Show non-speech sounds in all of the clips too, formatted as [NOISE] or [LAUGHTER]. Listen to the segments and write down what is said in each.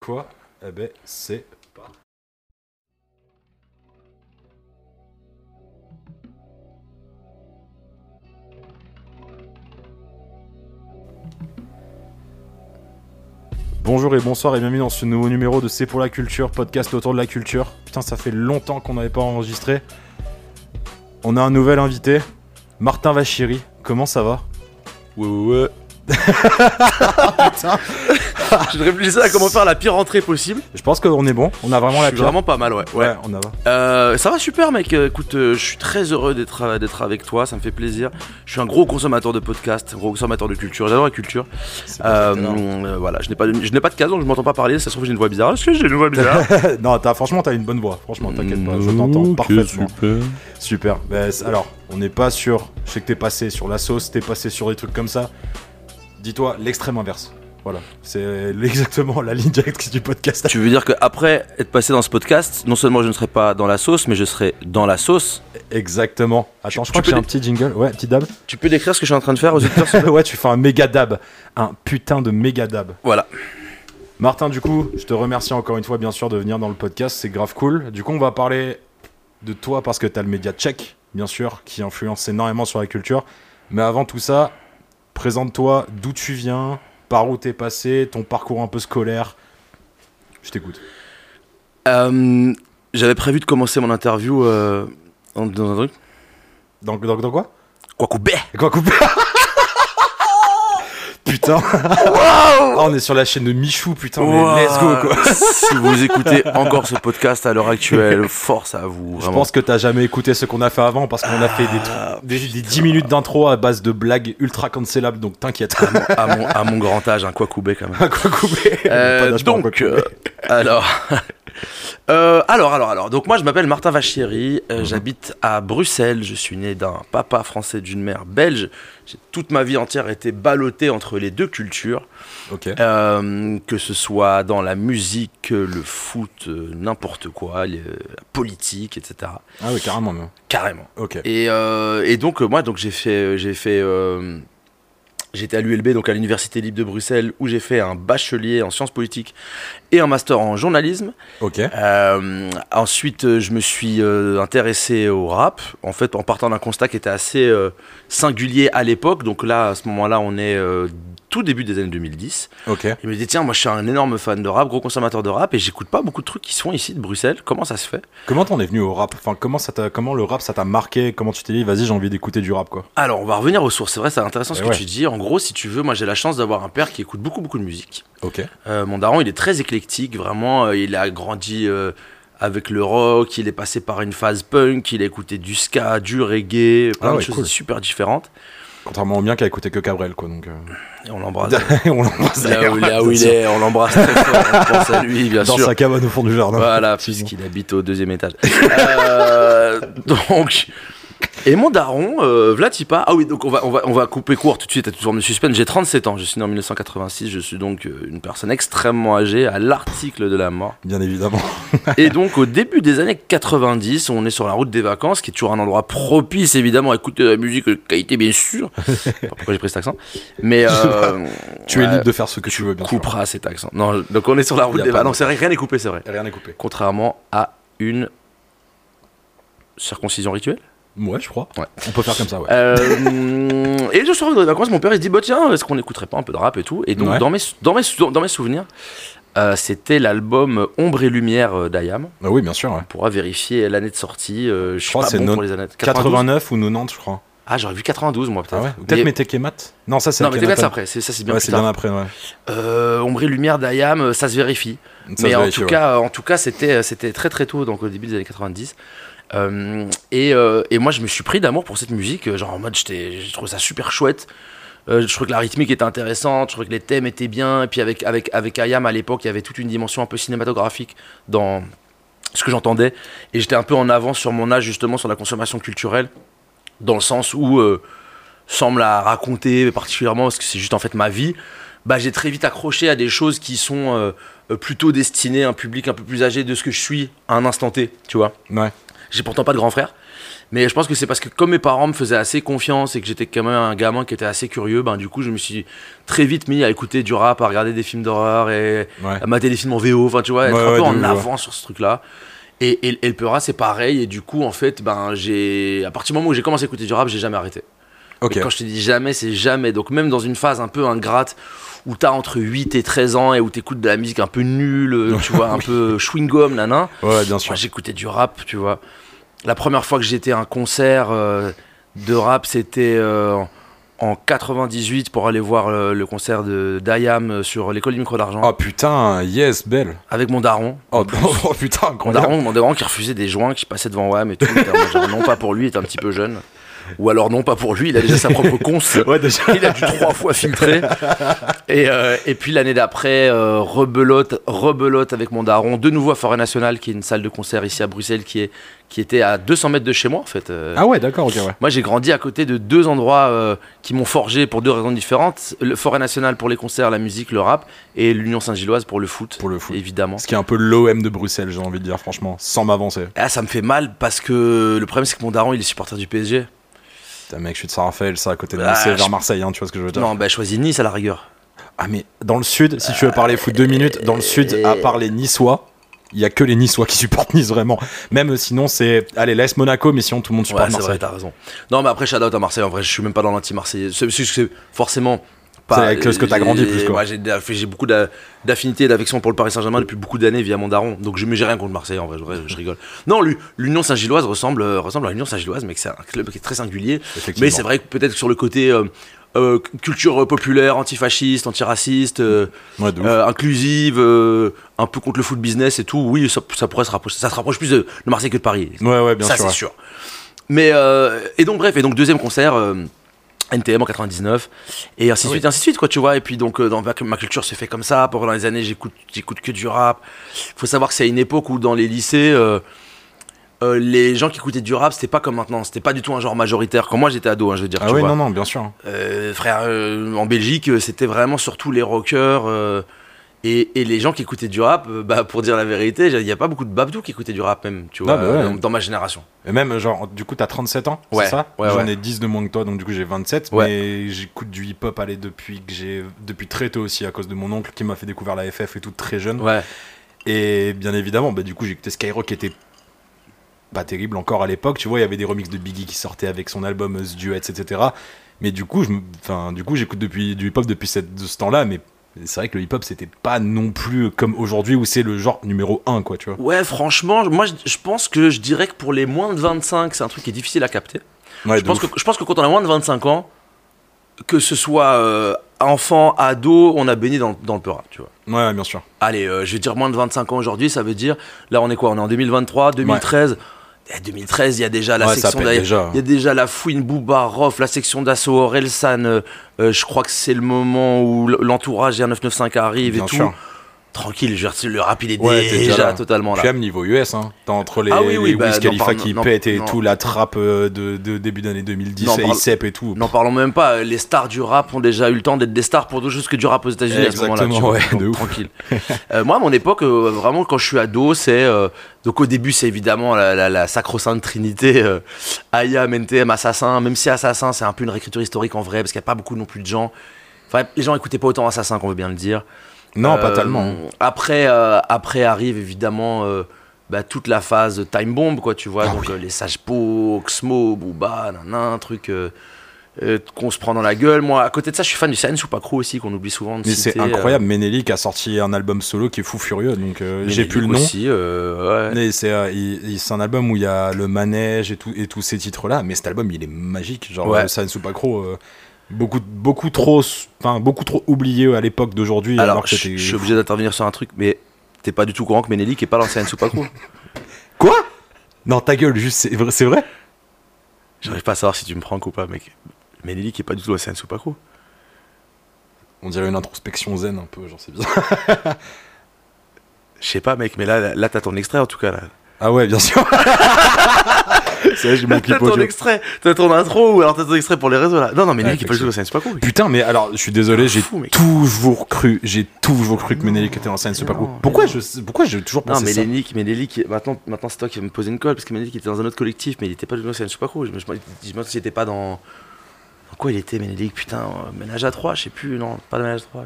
Quoi? Eh ben, c'est pas. Bonjour et bonsoir et bienvenue dans ce nouveau numéro de C'est pour la culture, podcast autour de la culture. Putain, ça fait longtemps qu'on n'avait pas enregistré. On a un nouvel invité, Martin Vachiri. Comment ça va? Ouais, ouais, ouais. [LAUGHS] [LAUGHS] je réfléchissais à comment faire la pire entrée possible. Je pense qu'on est bon, on a vraiment je la suis pire. vraiment pas mal, ouais. Ouais, ouais. on a. Euh, ça va super, mec. Euh, Écoute, euh, je suis très heureux d'être d'être avec toi. Ça me fait plaisir. Je suis un gros consommateur de podcasts, gros consommateur de culture. J'adore la culture. Euh, euh, voilà, je n'ai pas de, je n'ai pas de cas, donc je m'entends pas parler. Ça se trouve j'ai une voix bizarre. Est-ce que j'ai une voix bizarre [LAUGHS] non, t'as, franchement, t'as une bonne voix. Franchement, t'inquiète pas, je t'entends parfaitement. Super. Ben, c- alors, on n'est pas sur. Je sais que t'es passé sur la sauce, t'es passé sur des trucs comme ça. Dis-toi l'extrême inverse. Voilà. C'est exactement la ligne directrice du podcast. Tu veux dire qu'après être passé dans ce podcast, non seulement je ne serai pas dans la sauce, mais je serai dans la sauce. Exactement. Attends, Tu- je crois tu que j'ai un petit jingle. Ouais, petit dab. Tu peux décrire ce que je suis en train de faire aux auditeurs [LAUGHS] ouais, tu fais un méga dab. Un putain de méga dab. Voilà. Martin, du coup, je te remercie encore une fois, bien sûr, de venir dans le podcast. C'est grave cool. Du coup, on va parler de toi parce que t'as le média tchèque, bien sûr, qui influence énormément sur la culture. Mais avant tout ça, présente-toi d'où tu viens, par où t'es passé, ton parcours un peu scolaire. Je t'écoute. Euh, J'avais prévu de commencer mon interview euh, dans un truc. Dans, dans, dans quoi? Quoi couper Quoi couper [LAUGHS] Putain Ah, On est sur la chaîne de Michou, putain, mais let's go quoi si vous écoutez [LAUGHS] encore ce podcast à l'heure actuelle, force à vous. Je pense que t'as jamais écouté ce qu'on a fait avant parce qu'on a fait des, trucs- des, des 10 minutes d'intro à base de blagues ultra cancellables, donc t'inquiète. à, mon, à mon grand âge, un quoi couper quand même. À quoi couper Euh, quoi donc, euh, alors, Euh, alors, alors, alors. Donc moi, je m'appelle Martin Vachieri. euh, Mhm. J'habite à Bruxelles. Je suis né d'un papa français, d'une mère belge. J'ai toute ma vie entière été ballotté entre les deux cultures. Euh, que ce soit dans la musique, le foot, n'importe quoi, les- la politique, etc. Ah oui, carrément même. Carrément. Ok. Et, et donc moi donc j'ai fait j'ai fait j'étais à l'ULB donc à l'université libre de Bruxelles où j'ai fait un bachelier en sciences politiques et un master en journalisme. Ok. Euh, ensuite je me suis euh, intéressé au rap en fait en partant d'un constat qui était assez euh, singulier à l'époque donc là à ce moment-là on est tout début des années 2010. Ok. Il me dit tiens moi je suis un énorme fan de rap, gros consommateur de rap et j'écoute pas beaucoup de trucs qui se font ici de Bruxelles. Comment ça se fait? Comment t'en es venu au rap? Enfin, comment, ça comment le rap ça t'a marqué? Comment tu t'es dit, vas-y, j'ai envie d'écouter du rap quoi? Alors, on va revenir aux sources. C'est vrai, c'est intéressant ce Eh que tu dis. En gros, si tu veux, moi j'ai la chance d'avoir un père qui écoute beaucoup, beaucoup de musique. Ok. Euh, mon daron, il est très éclectique, vraiment. euh, il a grandi euh, avec le rock, il est passé par une phase punk, il a écouté du ska, du reggae, plein Ah de ouais, choses cool. super différentes. Contrairement au mien qui a écouté que Cabrel quoi, donc. euh, Et on l'embrasse. [LAUGHS] on l'embrasse là où, d'ailleurs, là où il est, on l'embrasse très fort. On pense à lui, bien [LAUGHS] Dans sûr. sa cabane au fond du jardin. Voilà, puisqu'il habite au deuxième étage. Euh, donc, et mon daron, euh, Vlatipa, ah oui, donc on va, on, va, on va couper court tout de suite à toute forme de suspense. J'ai 37 ans, je suis né en 1986, je suis donc euh, une personne extrêmement âgée, à l'article de la mort. Bien évidemment. [LAUGHS] Et donc, au début des années 90, on est sur la route des vacances, qui est toujours un endroit propice, évidemment, à écouter de la musique de qualité, bien sûr. [LAUGHS] Pourquoi j'ai pris cet accent? Mais. Euh, [LAUGHS] Tu es libre de faire ce que tu veux, bien sûr. coupera cet accent. Non, donc on est sur la route des vacances. c'est vrai, rien n'est coupé, c'est vrai Rien n'est coupé. contrairement à une circoncision rituelle? Ouais, je crois. Ouais. On peut faire comme ça, ouais. Euh, et le soir de vacances, mon père il se dit bah tiens, est-ce qu'on n'écouterait pas un peu de rap et tout? Et donc Ouais. dans, mes, dans, mes, dans mes souvenirs, euh, c'était l'album Ombre et Lumière euh, d'Ayam. Ah oui, bien sûr, ouais. On pourra vérifier l'année de sortie. euh, je suis crois que c'est bon non- pour les années. 92 89 ou 90, je crois. Ah j'aurais vu 92 moi peut-être. Ah ouais Ou Peut-être Mais- Mettek et Mat Non, ça c'est non t'es après, c'est ça c'est bien Ouais, plus c'est tard. bien après, ouais. Euh, Ombre et Lumière d'Ayam, ça se vérifie. Ça mais se en vérifie, tout, cas, en tout cas, c'était c'était très très tôt, donc au début des années 90. Euh, et, euh, et moi, je me suis pris d'amour pour cette musique, euh, genre en mode, j'ai trouvé ça super chouette. Je trouvais que la rythmique était intéressante, je trouvais que les thèmes étaient bien. Et puis avec, avec, Ayam à l'époque, il y avait toute une dimension un peu cinématographique dans ce que j'entendais. Et j'étais un peu en avance sur mon âge, justement, sur la consommation culturelle, dans le sens où, sans me la raconter particulièrement, parce que c'est juste en fait ma vie, bah, j'ai très vite accroché à des choses qui sont plutôt destinées à un public un peu plus âgé de ce que je suis à un instant T, tu vois. Ouais. J'ai pourtant pas de grand frère. Mais je pense que c'est parce que comme mes parents me faisaient assez confiance et que j'étais quand même un gamin qui était assez curieux, ben du coup je me suis très vite mis à écouter du rap, à regarder des films d'horreur et Ouais. à mater des films en VO, enfin tu vois, être Ouais, un ouais, peu en avant sur ce truc-là. Et, et, et le Peura c'est pareil et du coup en fait ben j'ai à partir du moment où j'ai commencé à écouter du rap j'ai jamais arrêté. Et quand je te dis jamais c'est jamais donc même dans une phase un peu ingrate où t'as entre 8 et 13 ans et où t'écoutes de la musique un peu nulle, tu [LAUGHS] vois, un peu chewing-gum, nanan. Ouais, bien sûr. Moi, j'écoutais du rap, tu vois. La première fois que j'étais à un concert euh, de rap, c'était euh, en 98 pour aller voir euh, le concert de d'Ayam sur l'école du micro d'argent Oh putain, yes, belle. avec mon daron. Oh, [LAUGHS] oh, putain, Mon incroyable. daron, mon daron qui refusait des joints qui passaient devant WAM et tout. Genre, non, pas pour lui, il était un petit peu jeune. Ou alors non, pas pour lui, il a déjà sa propre [LAUGHS] conce. Ouais, déjà. Il a dû trois fois filtrer. Et, euh, et puis l'année d'après, euh, rebelote, rebelote avec mon daron, de nouveau à Forêt Nationale, qui est une salle de concert ici à Bruxelles, qui, est, qui était à 200 mètres de chez moi en fait. Euh, Ah ouais, d'accord, ok, ouais. Moi j'ai grandi à côté de deux endroits qui m'ont forgé pour deux raisons différentes. Le Forêt Nationale pour les concerts, la musique, le rap, et l'Union Saint-Gilloise pour le foot. Pour le foot. Évidemment. Ce qui est un peu l'OM de Bruxelles, j'ai envie de dire, franchement, sans m'avancer. Ah, ça me fait mal parce que le problème c'est que mon daron il est supporter du PSG. Putain, mec, je suis de Saint-Raphaël, ça, à côté de Ah, Nice, vers Marseille, hein, tu vois ce que je veux dire. Non, bah choisis Nice à la rigueur. Ah, mais dans le sud, si tu veux parler foot deux minutes, dans le sud, à part les Niçois, il y a que les Niçois qui supportent Nice, vraiment. Même sinon, c'est. Allez, l'AS Monaco, mais sinon, tout le monde Ouais, supporte c'est vrai, Marseille. t'as raison. Non, mais après, shout out à Marseille. En vrai, je suis même pas dans l'anti-Marseillais. C'est c'est- c'est forcément. C'est avec ce que t'as grandi plus, quoi. ouais, j'ai beaucoup d'a- d'affinité et d'affection pour le Paris Saint-Germain depuis beaucoup d'années via mon daron. Donc, je j'ai rien contre Marseille, en vrai, je, je rigole. Non, l'U- l'Union Saint-Gilloise ressemble, euh, ressemble à l'Union Saint-Gilloise, mais c'est un club qui est très singulier. Mais c'est vrai que peut-être sur le côté. euh, euh, culture populaire, antifasciste, antiraciste, euh, Ouais, euh, inclusive, un peu contre le foot business et tout, oui, ça, ça pourrait se rapprocher. Ça se rapproche plus de, de Marseille que de Paris. Ouais, ouais, bien ça, sûr. c'est ouais. sûr. Mais, et donc, bref, et donc, deuxième concert, NTM en 99, et ainsi de Ah suite, et ainsi de suite, quoi, tu vois. Et puis, donc, euh, dans ma, culture se fait comme ça. Pendant les années, j'écoute, j'écoute que du rap. faut savoir que c'est à une époque où, dans les lycées, euh, euh, les gens qui écoutaient du rap, c'était pas comme maintenant. C'était pas du tout un genre majoritaire. Quand moi, j'étais ado, hein, je veux dire. Ah tu oui, vois. non, non, bien sûr. Euh, frère, en Belgique, c'était vraiment surtout les rockers. Et, et les gens qui écoutaient du rap, euh, bah, pour dire la vérité, il n'y a pas beaucoup de babdous qui écoutaient du rap, même, tu vois, Ah bah ouais. dans, ma génération. Et même, genre, du coup, t'as 37 ans, Ouais, c'est ça ouais, J'en ai 10 de moins que toi, donc du coup, j'ai 27. Ouais. Mais j'écoute du hip-hop, allez, depuis que j'ai. Depuis très tôt aussi, à cause de mon oncle qui m'a fait découvrir la FF et tout très jeune. Ouais. Et bien évidemment, bah, du coup, écouté Skyrock qui était pas terrible encore à l'époque. Tu vois, il y avait des remixes de Biggie qui sortaient avec son album The Duets, etc. Mais du coup, je me- enfin, du coup, j'écoute depuis du hip-hop depuis cette- de ce temps-là. Mais c'est vrai que le hip-hop, c'était pas non plus comme aujourd'hui où c'est le genre numéro 1, quoi, tu vois. Ouais, franchement, moi, je, je pense que je dirais que pour les moins de 25, c'est un truc qui est difficile à capter. Ouais, Je pense, que, je pense que quand on a moins de 25 ans, que ce soit euh, enfant, ado, on a baigné dans, dans le peur, tu vois. Ouais, bien sûr. Allez, euh, je vais dire moins de 25 ans aujourd'hui, ça veut dire, là on est quoi? On est en 2023, 2013. Eh, 2013, il y a déjà la Ouais, section déjà. Il y a déjà la fouine Booba, Rof, la section d'assaut Orelsan. euh, euh, je crois que c'est le moment où l'entourage R995 arrive Bien et tout. Tranquille, je dire, le rap il est Ouais, déjà, totalement là. Puis même niveau US, hein. T'as entre les, Ah oui, oui, les bah, Khalifa qui pètent et non. tout, la trappe euh, de, de début d'année 2010, N'en et ICEP et tout. N'en parlons même pas, les stars du rap ont déjà eu le temps d'être des stars pour d'autres choses que du rap aux États-Unis à ce moment-là. ouais, tranquille. Euh, moi, à mon époque, euh, vraiment, quand je suis ado, c'est. euh, donc, au début, c'est évidemment la, la, la sacro-sainte trinité euh, IAM, NTM, Assassin. Même si Assassin, c'est un peu une réécriture historique en vrai, parce qu'il n'y a pas beaucoup non plus de gens. Enfin, les gens écoutaient pas autant Assassin qu'on veut bien le dire. Non, pas Euh, tellement. Après, euh, après arrive évidemment euh, bah, toute la phase Time Bomb, quoi, tu vois. Ah donc oui. euh, les Sage Po, Xmo, Booba, nan, truc euh, euh, qu'on se prend dans la gueule. Moi, à côté de ça, je suis fan du Science ou pas Crew aussi, qu'on oublie souvent de Mais c'est incroyable, Menelik a sorti un album solo qui est fou furieux, donc euh, euh, j'ai plus le nom. Aussi, euh, ouais. C'est euh, un album où il y a le manège et, tout, et tous ces titres-là, mais cet album il est magique. Genre, Ouais. Science Supacro, euh, beaucoup, beaucoup, trop, enfin, beaucoup trop oublié à l'époque d'aujourd'hui. Alors, Alors, que je suis obligé d'intervenir sur un truc, mais t'es pas du tout au courant que Menelik est pas pas [LAUGHS] Crew. Quoi? Non, ta gueule, juste, c'est vrai. C'est vrai J'arrive pas à savoir si tu me prends ou pas, mec. Menelik est pas du tout pas Crew. On dirait une introspection zen un peu, genre c'est bizarre. [LAUGHS] Je sais pas, mec, mais là, là, t'as ton extrait en tout cas. Là. Ah ouais, bien sûr. [LAUGHS] C'est j'ai mon T'as ton audio. extrait, t'as ton intro ou alors t'as ton extrait pour les réseaux là. Non, non, mais Ouais, Menelik est pas du tout c'est pas cool. Putain, mais alors, je suis désolé, j'ai fou, mec. toujours cru, j'ai toujours cru que Menelik était dans Science Super Non, Cool. Pourquoi je, pourquoi j'ai toujours Non, pensé mais ça Menelik, Menelik, maintenant, maintenant c'est toi qui vas me poser une colle parce que Menelik était dans un autre collectif, mais il était pas du tout dans je sais pas quoi. Je me je me demande s'il était pas dans. Dans quoi il était, Menelik Putain, euh, ménage à 3, je sais plus, non, pas de ménage à 3.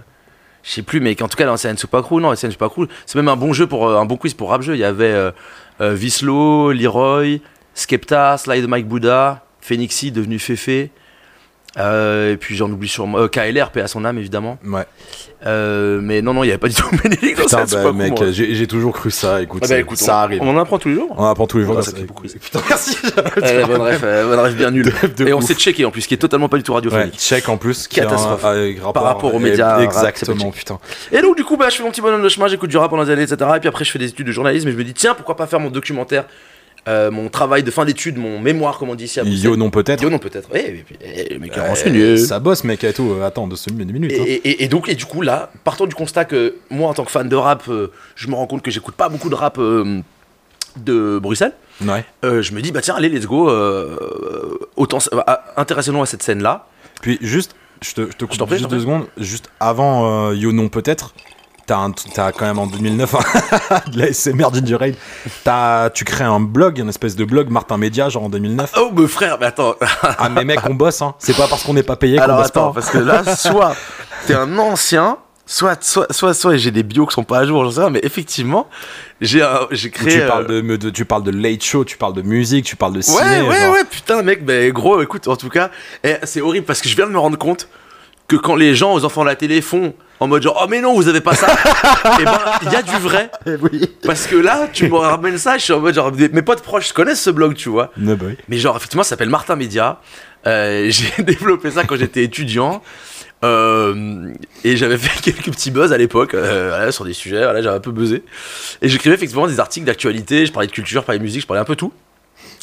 Je sais plus, mais en tout cas, dans CN Super Crew, non, CN Super Crew, c'est même un bon jeu pour euh, un bon quiz pour rap jeu. Il y avait euh, euh, Vislo, Leroy, Skepta, Slide Mike Buddha, Phoenixy devenu Fefe. Euh, et puis j'en oublie sûrement. Euh, KLR, paix à son âme évidemment. Ouais. Euh, mais non, non, il n'y avait pas du tout [LAUGHS] Menelik dans Super bah, mec, j'ai j'ai toujours cru ça. Écoute, Ah bah, ça- écoute, ça on, arrive. on en apprend tous les jours. On apprend tous les jours. Ouais, grâce ça fait beaucoup. Putain, merci. [LAUGHS] Euh, bonne ref, euh, bonne ref bien nulle. De Et on s'est checké en plus, qui est totalement pas du tout Ouais, radiophonique. check en plus. un- Catastrophe. rapport, Par rapport aux et- médias Exactement, putain. Et donc, du coup, bah, je fais mon petit bonhomme de chemin, j'écoute du rap pendant des années, etc. Et puis après, je fais des études de journalisme et je me dis, tiens, pourquoi pas faire mon documentaire, euh, mon travail de fin d'études, mon mémoire, comme on dit ici à Bruxelles. Yo, non, peut-être. Yo, non, peut-être. Eh, et puis, eh, mec Euh, renseigné. Ça bosse, mec, et tout. Euh, Attends, deux minutes. Et, hein. et- et donc, et du coup, là, partant du constat que moi, en tant que fan de rap, euh, je me rends compte que j'écoute pas beaucoup de rap de Bruxelles. Ouais. Je me dis, bah tiens, allez, let's go. autant, intéressons-nous à cette scène-là. Puis juste, je te, je te coupe je juste deux secondes. Juste avant Yo non peut-être, t'as quand même en 2009 hein, [LAUGHS] de la SMR Ginger Ale. T'as- Tu crées un blog, une espèce de blog Martin Média, genre en 2009. Oh, mais frère, mais attends. Ah mais mec, on bosse, hein. C'est pas parce qu'on n'est pas payé qu'on Alors bosse attends, pas. parce que là, soit t'es un ancien, soit, soit, soit, soit j'ai des bios qui sont pas à jour, j'en sais rien, mais effectivement, j'ai j'ai créé. Tu euh, parles, de, de- tu parles de late show, tu parles de musique, tu parles de ciné. Ouais, ouais, genre. ouais, putain, mec, mais gros, écoute, en tout cas, eh, c'est horrible parce que je viens de me rendre compte que quand les gens aux enfants de la télé font en mode genre, oh mais non, vous avez pas ça, [LAUGHS] et ben, il y a du vrai. Parce que là, tu me ramènes ça, je suis en mode genre, mes potes proches connaissent ce blog, tu vois. No boy. Mais genre, effectivement, ça s'appelle Martin Média. Euh, [LAUGHS] j'ai développé ça quand j'étais étudiant. Euh, et j'avais fait [LAUGHS] quelques petits buzz à l'époque euh, voilà, sur des sujets, voilà, j'avais un peu buzzé. Et j'écrivais effectivement des articles d'actualité, je parlais de culture, je parlais de musique, je parlais un peu tout.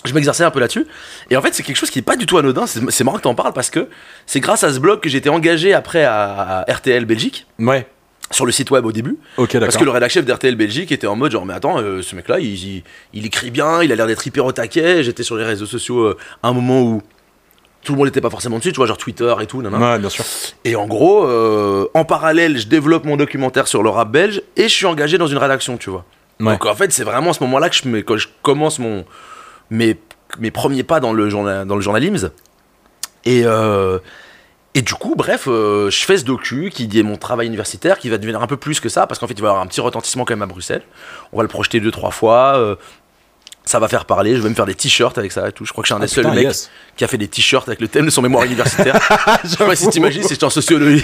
Je m'exerçais un peu là-dessus. Et en fait, c'est quelque chose qui est pas du tout anodin. C'est marrant que t'en parles parce que c'est grâce à ce blog que j'ai été engagé après à, à RTL Belgique, Ouais. sur le site web au début. Ok, Parce que le rédac chef d'RTL Belgique était en mode genre mais attends euh, ce mec là il, il, il écrit bien, il a l'air d'être hyper au taquet. J'étais sur les réseaux sociaux euh, à un moment où tout le monde n'était pas forcément dessus, tu vois genre Twitter et tout. nanana. Ouais, bien sûr. Et en gros, euh, en parallèle, je développe mon documentaire sur le rap belge et je suis engagé dans une rédaction, tu vois. Ouais. Donc en fait, c'est vraiment à ce moment-là que je, je commence mon, mes, mes premiers pas dans le, dans le journalisme. Et, euh, et du coup, bref, euh, je fais ce docu qui est mon travail universitaire, qui va devenir un peu plus que ça, parce qu'en fait, il va y avoir un petit retentissement quand même à Bruxelles. On va le projeter deux, trois fois. euh, ça va faire parler, je vais me faire des t-shirts avec ça et tout. Je crois que je suis un des Ah, seuls putain, mecs yes. qui a fait des t-shirts avec le thème de son mémoire universitaire. [LAUGHS] je sais pas si t'imagines, si j'étais en sociologie.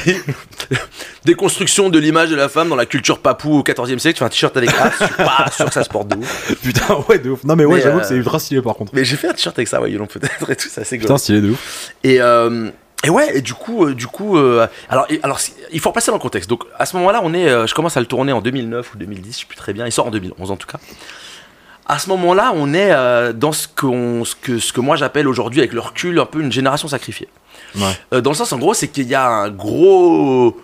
Déconstruction de l'image de la femme dans la culture papou au 14e siècle. Tu fais un t-shirt avec A, je suis pas sûr que ça se porte de ouf. [LAUGHS] Putain, ouais, de ouf. Non, mais ouais, j'avoue euh, que c'est ultra stylé par contre. Mais j'ai fait un t-shirt avec ça, ouais, non peut-être et tout, c'est assez Putain, stylé de ouf. Et, euh, et ouais, et du coup, euh, du coup, euh, alors, et- alors, c'est- il faut repasser dans le contexte. Donc, à ce moment-là, on est, euh, je commence à le tourner en 2009 ou 2010, je sais plus très bien. Il sort en 2011 en tout cas. À ce moment-là, on est euh, dans ce, que, ce que moi j'appelle aujourd'hui, avec le recul, un peu une génération sacrifiée. Ouais. Euh, dans le sens, en gros, c'est qu'il y a un gros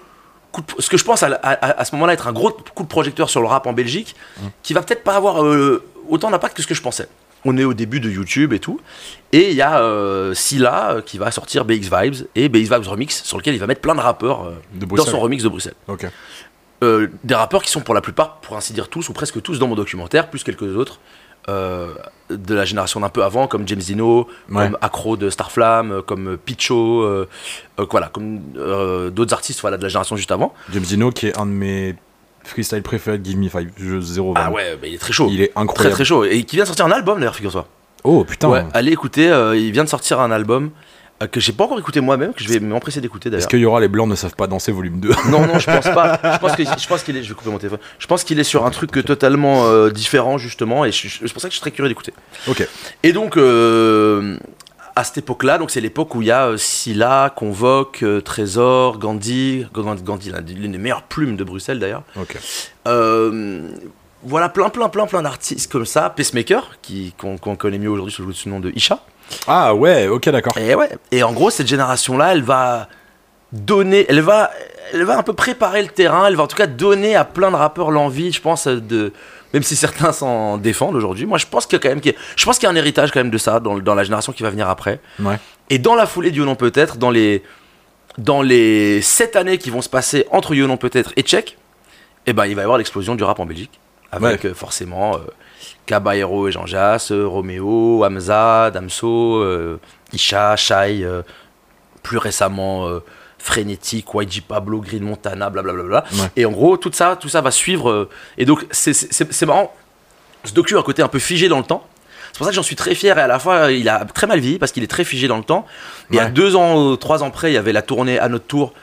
coup de- ce que je pense à, à- à ce moment-là être un gros coup de projecteur sur le rap en Belgique, qui va peut-être pas avoir euh, autant d'impact que ce que je pensais. On est au début de YouTube et tout, et il y a Silla qui va sortir BX Vibes et BX Vibes Remix, sur lequel il va mettre plein de rappeurs De dans son remix de Bruxelles. Ok. Euh, des rappeurs qui sont pour la plupart, pour ainsi dire tous, ou presque tous dans mon documentaire, plus quelques autres. euh, de la génération d'un peu avant, comme James Dino, Ouais. comme Acro de Starflame, euh, comme Picho, euh, voilà, comme d'autres artistes voilà, de la génération juste avant. James Dino, qui est un de mes freestyles préférés de Give Me Five. Je zéro. Ah ouais, bah, il est très chaud. Il est très incroyable. très chaud. Et qui vient de sortir un album d'ailleurs, figure-toi. Oh putain. Ouais, allez écouter, il vient de sortir un album euh, que j'ai pas encore écouté moi-même, que je vais m'empresser d'écouter d'ailleurs. Est-ce qu'il y aura Les Blancs ne savent pas danser volume 2 Non, non, je pense pas. [LAUGHS] Je pense que- je pense qu'il est. Je vais couper mon téléphone. Je pense qu'il est sur un truc totalement euh, différent justement, et c'est pour ça que je suis très curieux d'écouter. Ok. Et donc, euh, à cette époque-là, donc c'est l'époque où il y a Scylla, Convoque, Trésor, Gandhi, Gandhi, l'une des meilleures plumes de Bruxelles d'ailleurs. Ok. Voilà, plein, plein, plein, plein d'artistes comme ça. Pacemaker, qui qu'on qu'on connaît mieux aujourd'hui sous le nom de Isha. Ah ouais, ok, d'accord. Et ouais. Et en gros, cette génération-là, elle va donner, elle va, elle va un peu préparer le terrain, elle va en tout cas donner à plein de rappeurs l'envie, je pense, de. Même si certains s'en défendent aujourd'hui, moi je pense qu'il y a quand même, je pense qu'il y a un héritage quand même de ça dans, dans la génération qui va venir après. Ouais. Et dans la foulée du Yonon peut-être, dans les, dans les 7 années qui vont se passer entre Yonon peut-être et Tchèque, eh ben, il va y avoir l'explosion du rap en Belgique. Avec euh, forcément euh, Caballero et Jean Jass, euh, Roméo, Hamza, Damso, euh, Isha, Shai, euh, plus récemment Frénétique, YG Pablo, Green Montana, blablabla. Ouais. Et en gros, tout ça, tout ça va suivre. et donc, c'est- marrant. Ce docu a un côté un peu figé dans le temps. C'est pour ça que j'en suis très fier et à la fois il a très mal vieilli parce qu'il est très figé dans le temps. Et à Ouais. deux ans, trois ans près, il y avait la tournée à notre tour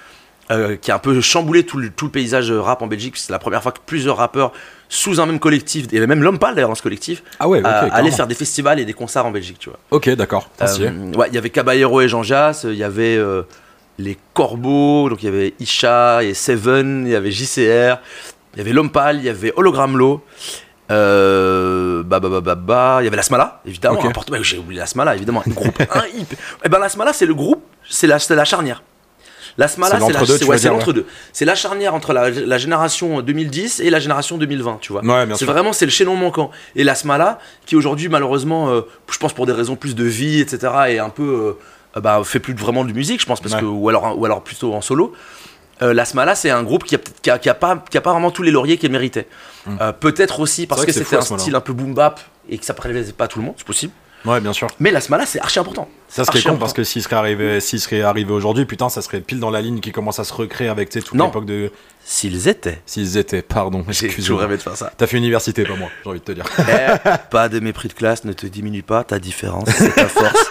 euh, qui a un peu chamboulé tout le, tout le paysage rap en Belgique. C'est la première fois que plusieurs rappeurs sous un même collectif, avait même l'homme pâle d'ailleurs dans ce collectif, Ah ouais, euh, faire des festivals et des concerts en Belgique, tu vois. Ok, d'accord. Euh, ouais, il y avait Caballero et Jean Jass, il y avait euh, les Corbeaux, donc il y avait Isha, il y avait Seven, il y avait JCR, il y avait L'Homme Pâle, il y avait Hologram Low, euh, bah, bah, bah, bah, bah, il y avait la Smala, évidemment. Ok. important- ouais, J'ai oublié la Smala, évidemment. Un groupe un hip. Et ben la Smala, c'est le groupe, c'est la, c'est la charnière. La Smala, C'est l'entre-deux, c'est la charnière entre la, la génération 2010 et la génération 2020, tu vois. Ouais, C'est vraiment c'est le chaînon manquant. Et la Smala, qui aujourd'hui malheureusement, euh, je pense pour des raisons plus de vie, etc., est un peu, euh, bah, fait plus vraiment de musique, je pense, parce Ouais. que ou alors ou alors plutôt en solo. Euh, la Smala, c'est un groupe qui a, qui a, qui a pas, qui a pas vraiment tous les lauriers qu'il méritait. Mm. Euh, peut-être aussi parce que c'était un style un peu boom bap et que ça plaisait pas à tout le monde, c'est possible. Ouais, bien sûr. Mais la Smala, c'est archi important. Ça serait Archi con important. parce que s'il serait arrivé, s'il serait arrivé aujourd'hui, putain, ça serait pile dans la ligne qui commence à se recréer avec toute l'époque de. S'ils étaient. S'ils étaient, pardon, J'ai toujours rêvé de faire ça. T'as fait université, pas moi, j'ai envie de te dire. [LAUGHS] Eh, pas de mépris de classe, ne te diminue pas, ta différence, c'est ta force.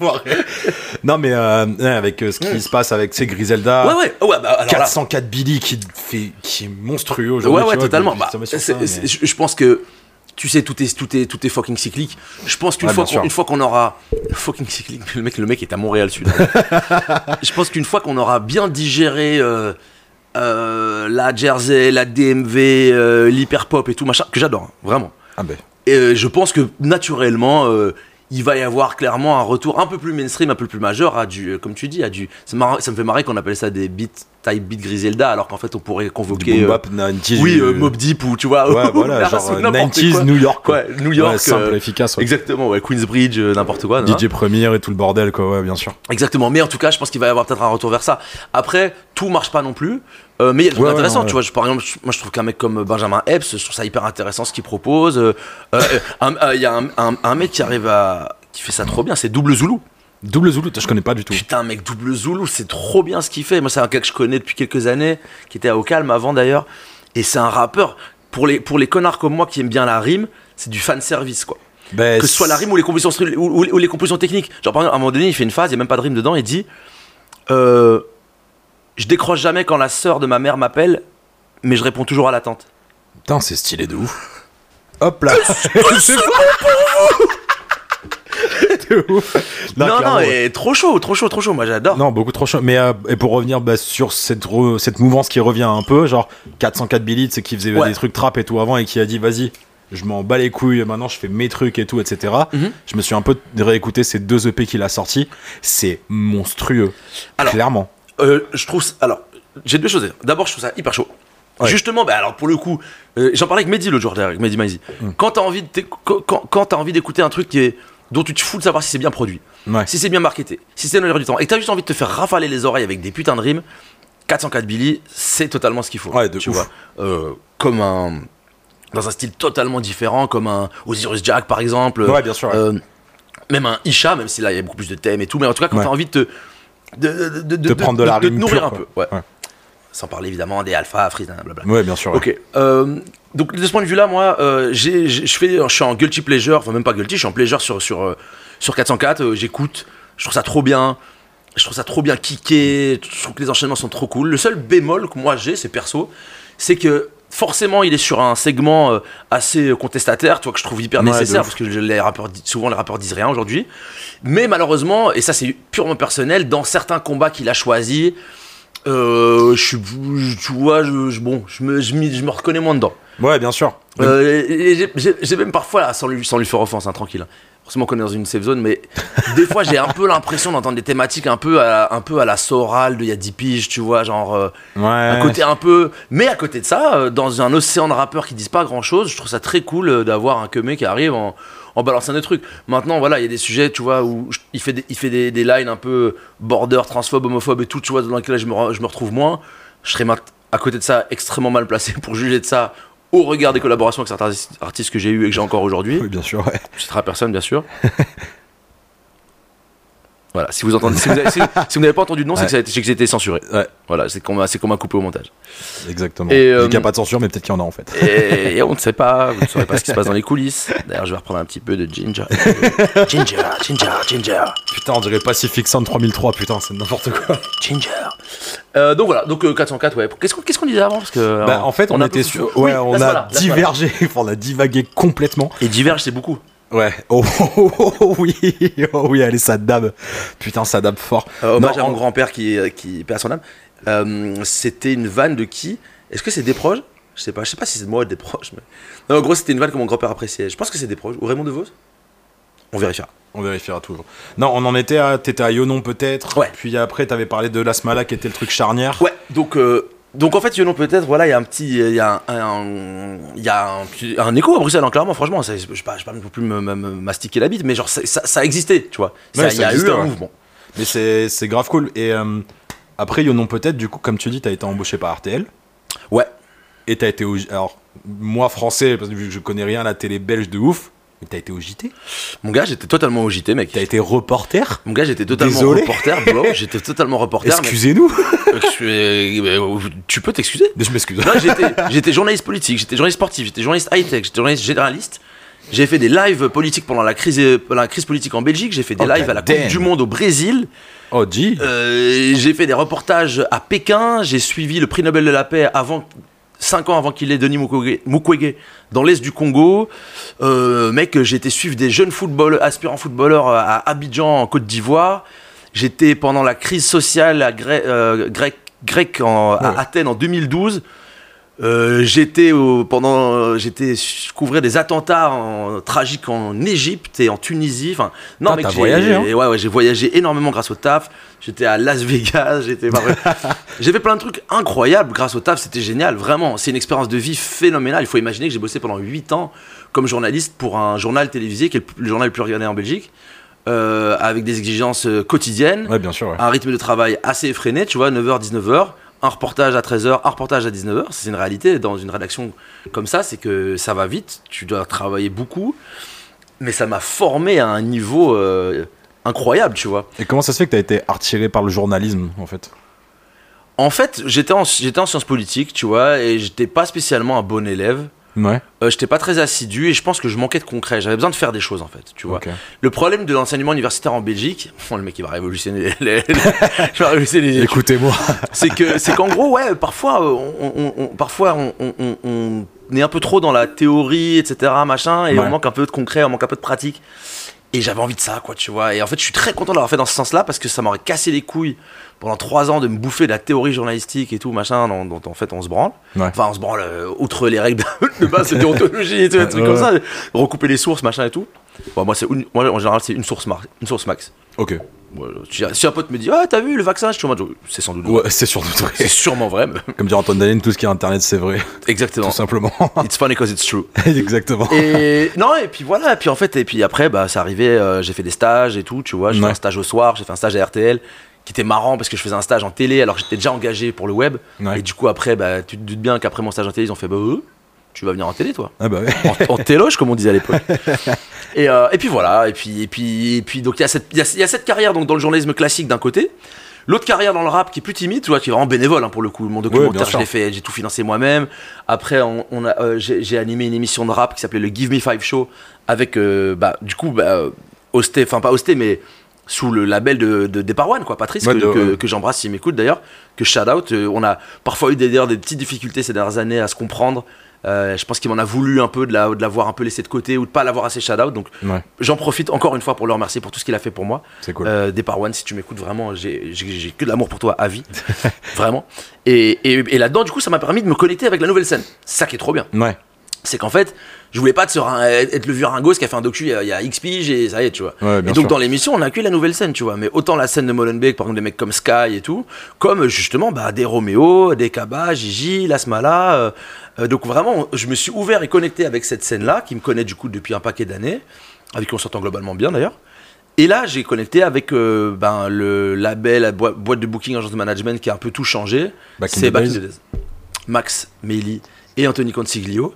[LAUGHS] non, mais euh, avec euh, ce qui se passe avec ces Griselda. ouais, ouais, ouais, bah alors là, 404 Billy qui, fait, qui est monstrueux aujourd'hui. Ouais, ouais, vois, totalement. Bah, ça mais- je pense que tu sais, tout est, tout est, tout est fucking cyclique. Je pense qu'une Ouais, fois qu'on sûr. une fois qu'on aura fucking cyclique, le mec, le mec est à Montréal Sud. [LAUGHS] je pense qu'une fois qu'on aura bien digéré euh, euh, la Jersey, la DMV, euh, l'hyper pop et tout machin, que j'adore, hein, vraiment. Ah ben. Et euh, je pense que naturellement, il va y avoir clairement un retour un peu plus mainstream, un peu plus majeur à du, euh, comme tu dis, à du. Ça, me fait marrer qu'on appelle ça des beats type beat Griselda, alors qu'en fait on pourrait Du convoquer. boom euh, bap, 90s, oui, euh, euh, Mob Deep ou tu vois. Ouais, [LAUGHS] ou voilà, genre ou euh, n'importe 90s quoi. New York. quoi. Ouais, New York. Ouais, simple, euh, efficace. ouais. Exactement, ouais, Queensbridge, euh, n'importe quoi. DJ Premier et tout le bordel, quoi, ouais, bien sûr. Exactement, mais en tout cas, je pense qu'il va y avoir peut-être un retour vers ça. Après, tout marche pas non plus, euh, mais il y a des trucs Ouais, ouais, intéressants. tu vois, je, par exemple, je- moi je trouve qu'un mec comme Benjamin Epps, je trouve ça hyper intéressant ce qu'il propose. Euh, euh, Il y a un, un- un mec qui arrive à. qui fait ça trop bien, c'est Double Zulu. Double Zulu, je connais pas du tout. Putain, mec, Double Zulu, c'est trop bien ce qu'il fait. Moi, c'est un gars que je connais depuis quelques années, qui était à Au Calme avant d'ailleurs. Et c'est un rappeur, pour les, pour les connards comme moi qui aiment bien la rime, c'est du fan service quoi. Ben, que ce soit la rime ou les compositions, ou, ou- ou les compositions techniques. Genre, par exemple, à un moment donné, il fait une phase, il n'y a même pas de rime dedans, il dit euh, Je décroche jamais quand la sœur de ma mère m'appelle, mais je réponds toujours à l'attente. Putain, c'est stylé de ouf. Hop là. [LAUGHS] C'est [LAUGHS] de ouf. Non, non, et trop chaud, trop chaud, trop chaud, moi j'adore. Non, beaucoup trop chaud. Mais euh, et pour revenir bah, sur cette, re- cette mouvance qui revient un peu, genre 404 Billy, c'est qui faisait Ouais. des trucs trap et tout avant et qui a dit vas-y, je m'en bats les couilles, maintenant je fais mes trucs et tout, etc. Mhm. Je me suis un peu réécouté ces deux EP qu'il a sortis. C'est monstrueux. Alors, clairement. Euh, je trouve. Alors, j'ai deux choses à dire. D'abord, je trouve ça hyper chaud. Ouais. Justement, bah alors pour le coup, euh, j'en parlais avec Mehdi le jour d'ailleurs, avec Mehdi Maizi. Mm. Quand t'as envie de t'éc- quand, quand, quand t'as envie d'écouter un truc qui est dont tu te fous de savoir si c'est bien produit, Ouais. si c'est bien marketé, si c'est dans l'air du temps, et que t'as juste envie de te faire rafaler les oreilles avec des putains de rimes, 404 Billy, c'est totalement ce qu'il faut. Ouais, de tu ouf. vois. Euh, comme un dans un style totalement différent, comme un Osiris Jack par exemple. Ouais, bien sûr. Euh, même un Isha, même si là il y a beaucoup plus de thèmes et tout, mais en tout cas quand t'as envie de te de, de, de, De prendre de la rime nourrir pure, un peu, ouais. Ouais. Sans parler évidemment des alpha, freeze, blablabla. Ouais, bien sûr. ouais. Ok. euh, donc de ce point de vue-là, moi, euh, j'ai, je fais, je suis en guilty pleasure, enfin même pas guilty, je suis en pleasure sur sur euh, sur 404. euh, j'écoute, je trouve ça trop bien, je trouve ça trop bien kické, je trouve que les enchaînements sont trop cool. Le seul bémol que moi j'ai, c'est perso, c'est que forcément il est sur un segment euh, assez contestataire, tu vois que je trouve hyper Ouais, nécessaire parce que les rappeurs, souvent les rappeurs disent rien aujourd'hui. Mais malheureusement, et ça c'est purement personnel, dans certains combats qu'il a choisis. Euh, je tu vois, je, je- bon, je me, je, m'y- je me reconnais moins dedans. Ouais, bien sûr. Euh, j'ai- même parfois, là, sans lui, sans lui faire offense, hein, tranquille, hein, forcément qu'on est dans une safe zone, mais des fois j'ai un peu l'impression d'entendre des thématiques un peu à, un peu à la Soral de Y'a piges, tu vois, genre euh, Ouais. un côté un peu. Mais à côté de ça, euh, dans un océan de rappeurs qui disent pas grand chose, je trouve ça très cool euh, d'avoir un Kemé qui arrive en, en balançant des trucs. Maintenant, voilà, il y a des sujets, tu vois, où je- il fait des, il fait des, des lines un peu border, transphobe, homophobe et tout, tu vois, dans lesquels je me, je me retrouve moins. Je serais à côté de ça extrêmement mal placé pour juger de ça au regard des collaborations avec certains artistes- que j'ai eu et que j'ai encore aujourd'hui. Oui, bien sûr, ouais. Je citerai personne, bien sûr. [LAUGHS] voilà, si vous entendez, si vous avez- si- si vous n'avez pas entendu de nom, c'est Ouais. que c'est été censuré. Ouais. Voilà, c'est qu'on m'a c'est qu'on m'a coupé au montage. Exactement. Et, euh, qu'il n'y a pas de censure, mais peut-être qu'il y en a en fait. Et, et on ne sait pas, vous ne saurez pas ce qui se passe dans les coulisses. D'ailleurs, je vais reprendre un petit peu de Ginger. Ginger, Ginger, Ginger, Putain, on dirait Pacific Sound 3003, putain, c'est n'importe quoi. Ginger. Euh, donc voilà, donc euh, 404, ouais. Qu'est-ce qu'on disait avant? Parce que, Bah, en fait, on, a un était sur. Oui, Ouais, là, on a voilà. divergé, [LAUGHS] on a divagué complètement. Et Diverge, c'est beaucoup. Ouais. Oh, [LAUGHS] oh, oh, oh, oui, oh oui, allez, ça dab. Putain, ça dab fort. Euh, hommage Non, à mon en- grand-père qui, qui paie à son âme. Euh, c'était une vanne de qui? Est-ce que c'est des proches? Je sais pas, je sais pas si c'est de moi ou des proches. Mais... Non, en gros, c'était une vanne que mon grand-père appréciait. Je pense que c'est des proches. Ou Raymond DeVos? On vérifiera. On vérifiera toujours. Non, on en était à. T'étais à Yonon peut-être. Ouais. Puis après, t'avais parlé de l'Asmala qui était le truc charnière. Ouais, donc, euh, donc en fait, Yonon, peut-être, voilà, il y a un petit. Il y a un, un- il y a un, écho à Bruxelles, hein, clairement, franchement. ça- Je ne vais pas non plus me, me- me mastiquer la bite, mais genre, ça, ça, ça existait, tu vois. Ouais, Il y a existait, eu un ouais. mouvement. Mais c'est grave cool. Et euh, après, Yonon peut-être, du coup, comme tu dis, t'as été embauché par RTL. Ouais. Et t'as été au. Alors, moi, français, parce que je connais rien à la télé belge de ouf, mais t'as été au JT. Mon gars, j'étais totalement au JT, mec. T'as été reporter? Mon gars, j'étais totalement Désolé. reporter, bro. [LAUGHS] J'étais totalement reporter. Excusez-nous. Euh, Tu peux t'excuser? Je m'excuse. J'étais, journaliste politique, j'étais journaliste sportif, j'étais journaliste high-tech, j'étais journaliste généraliste. J'ai fait des lives politiques pendant la crise, pendant la crise politique en Belgique, j'ai fait des Oh, lives à la Coupe du Monde au Brésil, Oh, euh, j'ai fait des reportages à Pékin, j'ai suivi le prix Nobel de la paix avant, 5 ans avant qu'il ait Denis Mukwege, Mukwege dans l'est du Congo. Euh, mec, j'ai été suivre des jeunes footballeurs, aspirants footballeurs à Abidjan en Côte d'Ivoire. J'étais pendant la crise sociale à euh, grec, grec en- à. Athènes en 2012. Euh, j'étais pendant j'étais je couvrais des attentats en- tragiques en Égypte et en Tunisie enfin non Ah, t'as j'ai- voyagé, hein. ouais ouais j'ai voyagé énormément grâce au taf j'étais à Las Vegas [LAUGHS] j'étais j'ai fait plein de trucs incroyables grâce au taf c'était génial vraiment c'est une expérience de vie phénoménale il faut imaginer que j'ai bossé pendant 8 ans comme journaliste pour un journal télévisé qui est le, journal le plus regardé en Belgique euh, avec des exigences euh, quotidiennes Ouais, bien sûr. ouais. un rythme de travail assez effréné, tu vois, 9h, 19h, un reportage à 13h, un reportage à 19h. C'est une réalité dans une rédaction comme ça, c'est que ça va vite, tu dois travailler beaucoup, mais ça m'a formé à un niveau euh, incroyable, tu vois. Et comment ça se fait que t'as été attiré par le journalisme, en fait? En fait, j'étais en, j'étais en sciences politiques, tu vois, et j'étais pas spécialement un bon élève. Ouais. Euh, j'étais pas très assidu et je pense que je manquais de concret. J'avais besoin de faire des choses en fait, tu vois. Le problème de l'enseignement universitaire en Belgique, [LAUGHS] bon, le mec il va révolutionner les, les- les- Écoutez-moi. c'est que c'est qu'en gros ouais parfois euh, on, on- on- parfois on, on- on- on est un peu trop dans la théorie etc machin et Ouais. on manque un peu de concret on manque un peu de pratique et j'avais envie de ça quoi tu vois et en fait je suis très content d'avoir fait dans ce sens là parce que ça m'aurait cassé les couilles pendant trois ans de me bouffer de la théorie journalistique et tout machin dont, dont, en fait on se branle Ouais. enfin on se branle euh, outre les règles de [LAUGHS] base de déontologie et tout, des trucs Ouais. comme ça recouper les sources machin et tout bon, moi c'est une- moi en général c'est une source mar- une source max Ok. Voilà. Si un pote me dit ah t'as vu le vaccin je suis en mode c'est sans doute vrai. Ouais, c'est c'est vrai. sûrement vrai mais- [LAUGHS] Comme dit Antoine Dalen, tout ce qui est internet, c'est vrai. Exactement. Tout simplement. [LAUGHS] It's funny because it's true. [LAUGHS] Exactement. Et non, et puis voilà, et puis en fait, et puis après, bah, ça arrivait, euh, j'ai fait des stages et tout, tu vois. J'ai fait Ouais. un stage au soir, j'ai fait un stage à RTL qui était marrant parce que je faisais un stage en télé alors que j'étais déjà engagé pour le web. Ouais. Et du coup, après, bah, tu te doutes bien qu'après mon stage en télé, ils ont fait bah, euh, tu vas venir en télé, toi. Ah bah ouais. En, en téloge, comme on disait à l'époque. Et, euh, et puis voilà, et puis, et puis, et puis donc il y, a cette- il y a- y a cette carrière donc, dans le journalisme classique d'un côté. L'autre carrière dans le rap qui est plus timide, tu vois, qui est vraiment bénévole hein, pour le coup. Mon documentaire, je sûr. l'ai fait, j'ai tout financé moi-même. Après, on, on a, euh, j'ai animé une émission de rap qui s'appelait le Give Me Five Show avec, euh, bah, du coup, bah, hosté, enfin pas hosté, mais sous le label de, de Deparwan, quoi, Patrice, Ouais, que, de- que- ouais. que j'embrasse s'il m'écoute d'ailleurs, que shout out. Euh, on a parfois eu des, des petites difficultés ces dernières années à se comprendre. Euh, je pense qu'il m'en a voulu un peu de la- de l'avoir un peu laissé de côté ou de pas l'avoir assez out. Donc Ouais, j'en profite encore une fois pour le remercier pour tout ce qu'il a fait pour moi. c'est cool. Euh, Départ One, si tu m'écoutes vraiment, j'ai que de l'amour pour toi à vie. [LAUGHS] vraiment. Et, et- et là-dedans, du coup, ça m'a permis de me connecter avec la nouvelle scène. Ça qui est trop bien. Ouais. C'est qu'en fait, je voulais pas être, le vieux ringos qui a fait un docu il y a, il y a X piges et ça y est, tu vois. Ouais, Et donc sûr. dans l'émission, on a la nouvelle scène, tu vois. Mais autant la scène de Molenbeek, par exemple, des mecs comme Sky et tout, comme justement bah, des Roméo, des Kaba, Gigi, Lasmala. euh, euh, donc vraiment, je me suis ouvert et connecté avec cette scène-là, qui me connaît du coup depuis un paquet d'années, avec qui on s'entend globalement bien d'ailleurs. Et là, j'ai connecté avec euh, ben, le label, la boi- boîte de booking, agence de management qui a un peu tout changé. C'est Back in the. Max, Meili et Anthony Consiglio.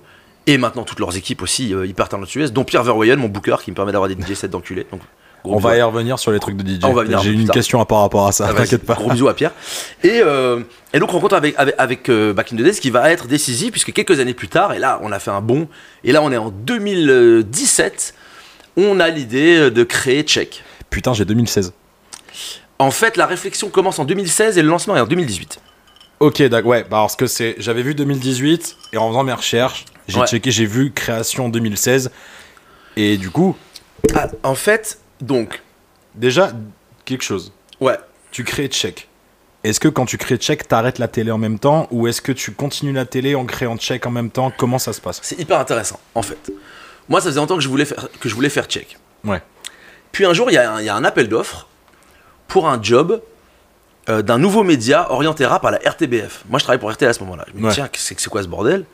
Et maintenant toutes leurs équipes aussi euh, hyper talentueuses, dont Pierre Verwoyen, mon booker, qui me permet d'avoir des DJ sets d'enculés. Donc, On va y revenir sur les trucs de DJ. J'ai une tard. question à par rapport à ça, Ah, t'inquiète pas. Gros bisous à Pierre. Et, euh, et donc rencontre avec, avec, avec euh, Back in the Days qui va être décisif puisque quelques années plus tard, et là on a fait un bond, et là on est en 2017, on a l'idée de créer Check. Putain, j'ai 2016. En fait, la réflexion commence en 2016 et le lancement est en 2018. Ok, d'accord. Ouais, bah parce que c'est, j'avais vu 2018 et en faisant mes recherches, j'ai Ouais. checké, j'ai vu création 2016 et du coup, Ah, en fait, donc, déjà quelque chose. ouais, Tu crées check. Est-ce que quand tu crées check, t'arrêtes la télé en même temps ou est-ce que tu continues la télé en créant check en même temps? Comment ça se passe? C'est hyper intéressant, en fait. Moi, ça faisait longtemps que je voulais faire, que je voulais faire Check. Ouais. Puis un jour, il y, a un- il y a un appel d'offres pour un job euh, d'un nouveau média orienté rap à la RTBF. Moi, je travaillais pour RTL à ce moment-là. Je me dis, Ouais. tiens, c'est c'est quoi ce bordel?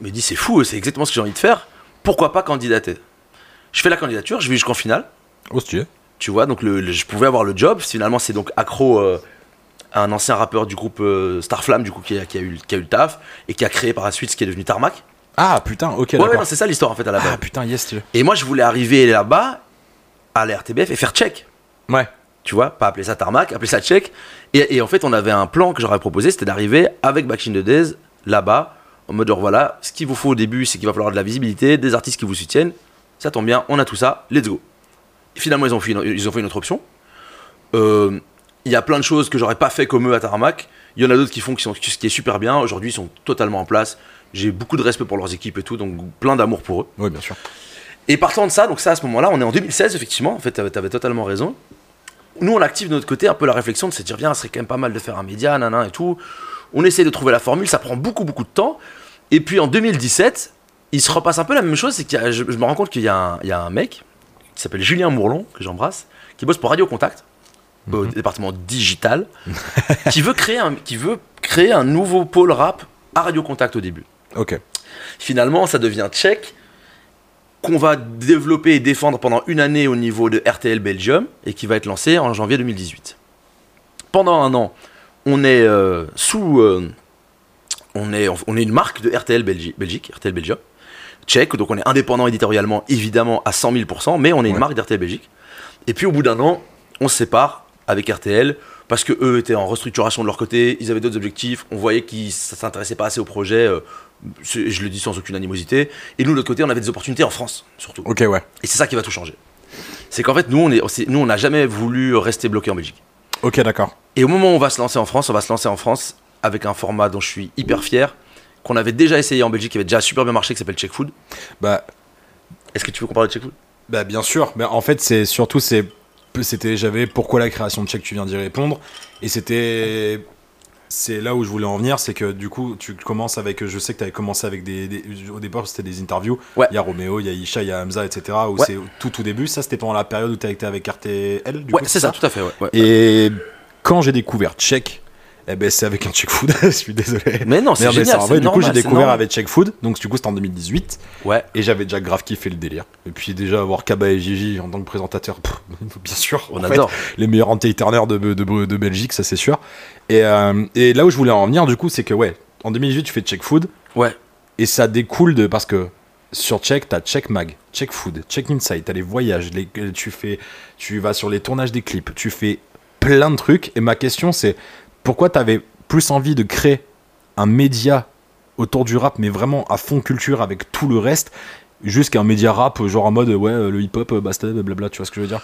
Je me dis, c'est fou, c'est exactement ce que j'ai envie de faire. Pourquoi pas candidater? Je fais la candidature, je vais jusqu'en finale. Oh, tu Tu vois, donc le, le- je pouvais avoir le job. Finalement, c'est donc accro euh, à un ancien rappeur du groupe euh, Starflame, du coup, qui a, qui a eu, qui a eu le taf et qui a créé par la suite ce qui est devenu Tarmac. Ah putain, ok, Ouais, ouais, d'accord. non, c'est ça l'histoire en fait à la base. ah putain, yes, tu Et moi, je voulais arriver là-bas, à la RTBF, et faire check. Ouais. Tu vois, pas appeler ça tarmac, appeler ça check. Et, et en fait, on avait un plan que j'aurais proposé, c'était d'arriver avec Back in the Days, là-bas, en mode genre voilà, ce qu'il vous faut au début, c'est qu'il va falloir de la visibilité, des artistes qui vous soutiennent. Ça tombe bien, on a tout ça, let's go. Et finalement, ils ont fait une, ils ont fait une autre option. Euh, Il y a plein de choses que j'aurais pas fait comme eux à Tarmac. Il y en a d'autres qui font qui sont, ce qui est super bien. Aujourd'hui, ils sont totalement en place. J'ai beaucoup de respect pour leurs équipes et tout, donc plein d'amour pour eux. Ouais, bien sûr. Et partant de ça, donc ça à ce moment-là, on est en 2016 effectivement, en fait t'avais, t'avais totalement raison. Nous on active de notre côté un peu la réflexion de se dire, viens, ce serait quand même pas mal de faire un média, nanan et tout. On essaie de trouver la formule, ça prend beaucoup beaucoup de temps. Et puis en 2017, il se repasse un peu la même chose, c'est que je, je me rends compte qu'il y a un, il y a un mec qui s'appelle Julien Mourlon, que j'embrasse, qui bosse pour Radio Contact, au département digital, [LAUGHS] qui, veut créer un, qui veut créer un nouveau pôle rap à Radio Contact au début. Ok. Finalement, ça devient Tchèque, qu'on va développer et défendre pendant une année au niveau de RTL Belgium, et qui va être lancé en janvier 2018. Pendant un an, on est euh, sous... euh, on, est, on est une marque de RTL Belgi- Belgique, RTL Belgium, tchèque, donc on est indépendant éditorialement, évidemment, à 100 000%, mais on est une Ouais. marque d'RTL Belgique. Et puis au bout d'un an, on se sépare avec RTL, parce que eux étaient en restructuration de leur côté, ils avaient d'autres objectifs, on voyait qu'ils ne s'intéressaient pas assez au projet, euh, je le dis sans aucune animosité, et nous de l'autre côté, on avait des opportunités en France, surtout. Ok, ouais. Et c'est ça qui va tout changer. C'est qu'en fait, nous, on est, nous, on n'a jamais voulu rester bloqué en Belgique. Ok, d'accord. Et au moment où on va se lancer en France, on va se lancer en France avec un format dont je suis hyper fier, qu'on avait déjà essayé en Belgique, qui avait déjà super bien marché, qui s'appelle Check Food. Bah, Est-ce que tu veux qu'on parle de Check Food? Bah bien sûr, mais en fait c'est surtout c'est c'était j'avais pourquoi la création de check tu viens d'y répondre et c'était c'est là où je voulais en venir, c'est que du coup tu commences avec je sais que tu avais commencé avec des, des- au départ c'était des interviews, Ouais. il y a Roméo, il y a Isha, il y a Hamza etc où Ouais. c'est tout tout début, ça c'était pendant la période où tu été avec RTL du Ouais, coup, c'est ça, tout à fait. Et quand j'ai découvert check eh ben c'est avec un check food, [LAUGHS] je suis désolé. Mais non, c'est génial. vrai, du coup, j'ai découvert normal. avec Check Food, donc du coup, c'était en 2018. Ouais. Et j'avais déjà grave kiffé le délire. Et puis déjà avoir Kaba et Gigi en tant que présentateur, pff, [LAUGHS] bien sûr. On en fait, adore. les meilleurs entertainers de, de, de, de Belgique, ça c'est sûr. Et, euh, et là où je voulais en venir, du coup, c'est que ouais, en 2018, tu fais Check Food. Ouais. Et ça découle de. Parce que sur Check, t'as Check Mag, Check Food, Check Inside, t'as les voyages, les, tu, fais, tu vas sur les tournages des clips, tu fais plein de trucs. Et ma question, c'est pourquoi t'avais plus envie de créer un média autour du rap, mais vraiment à fond culture avec tout le reste, jusqu'à un média rap, genre en mode ouais, euh, le hip-hop, euh, basta, blablabla, tu vois ce que je veux dire?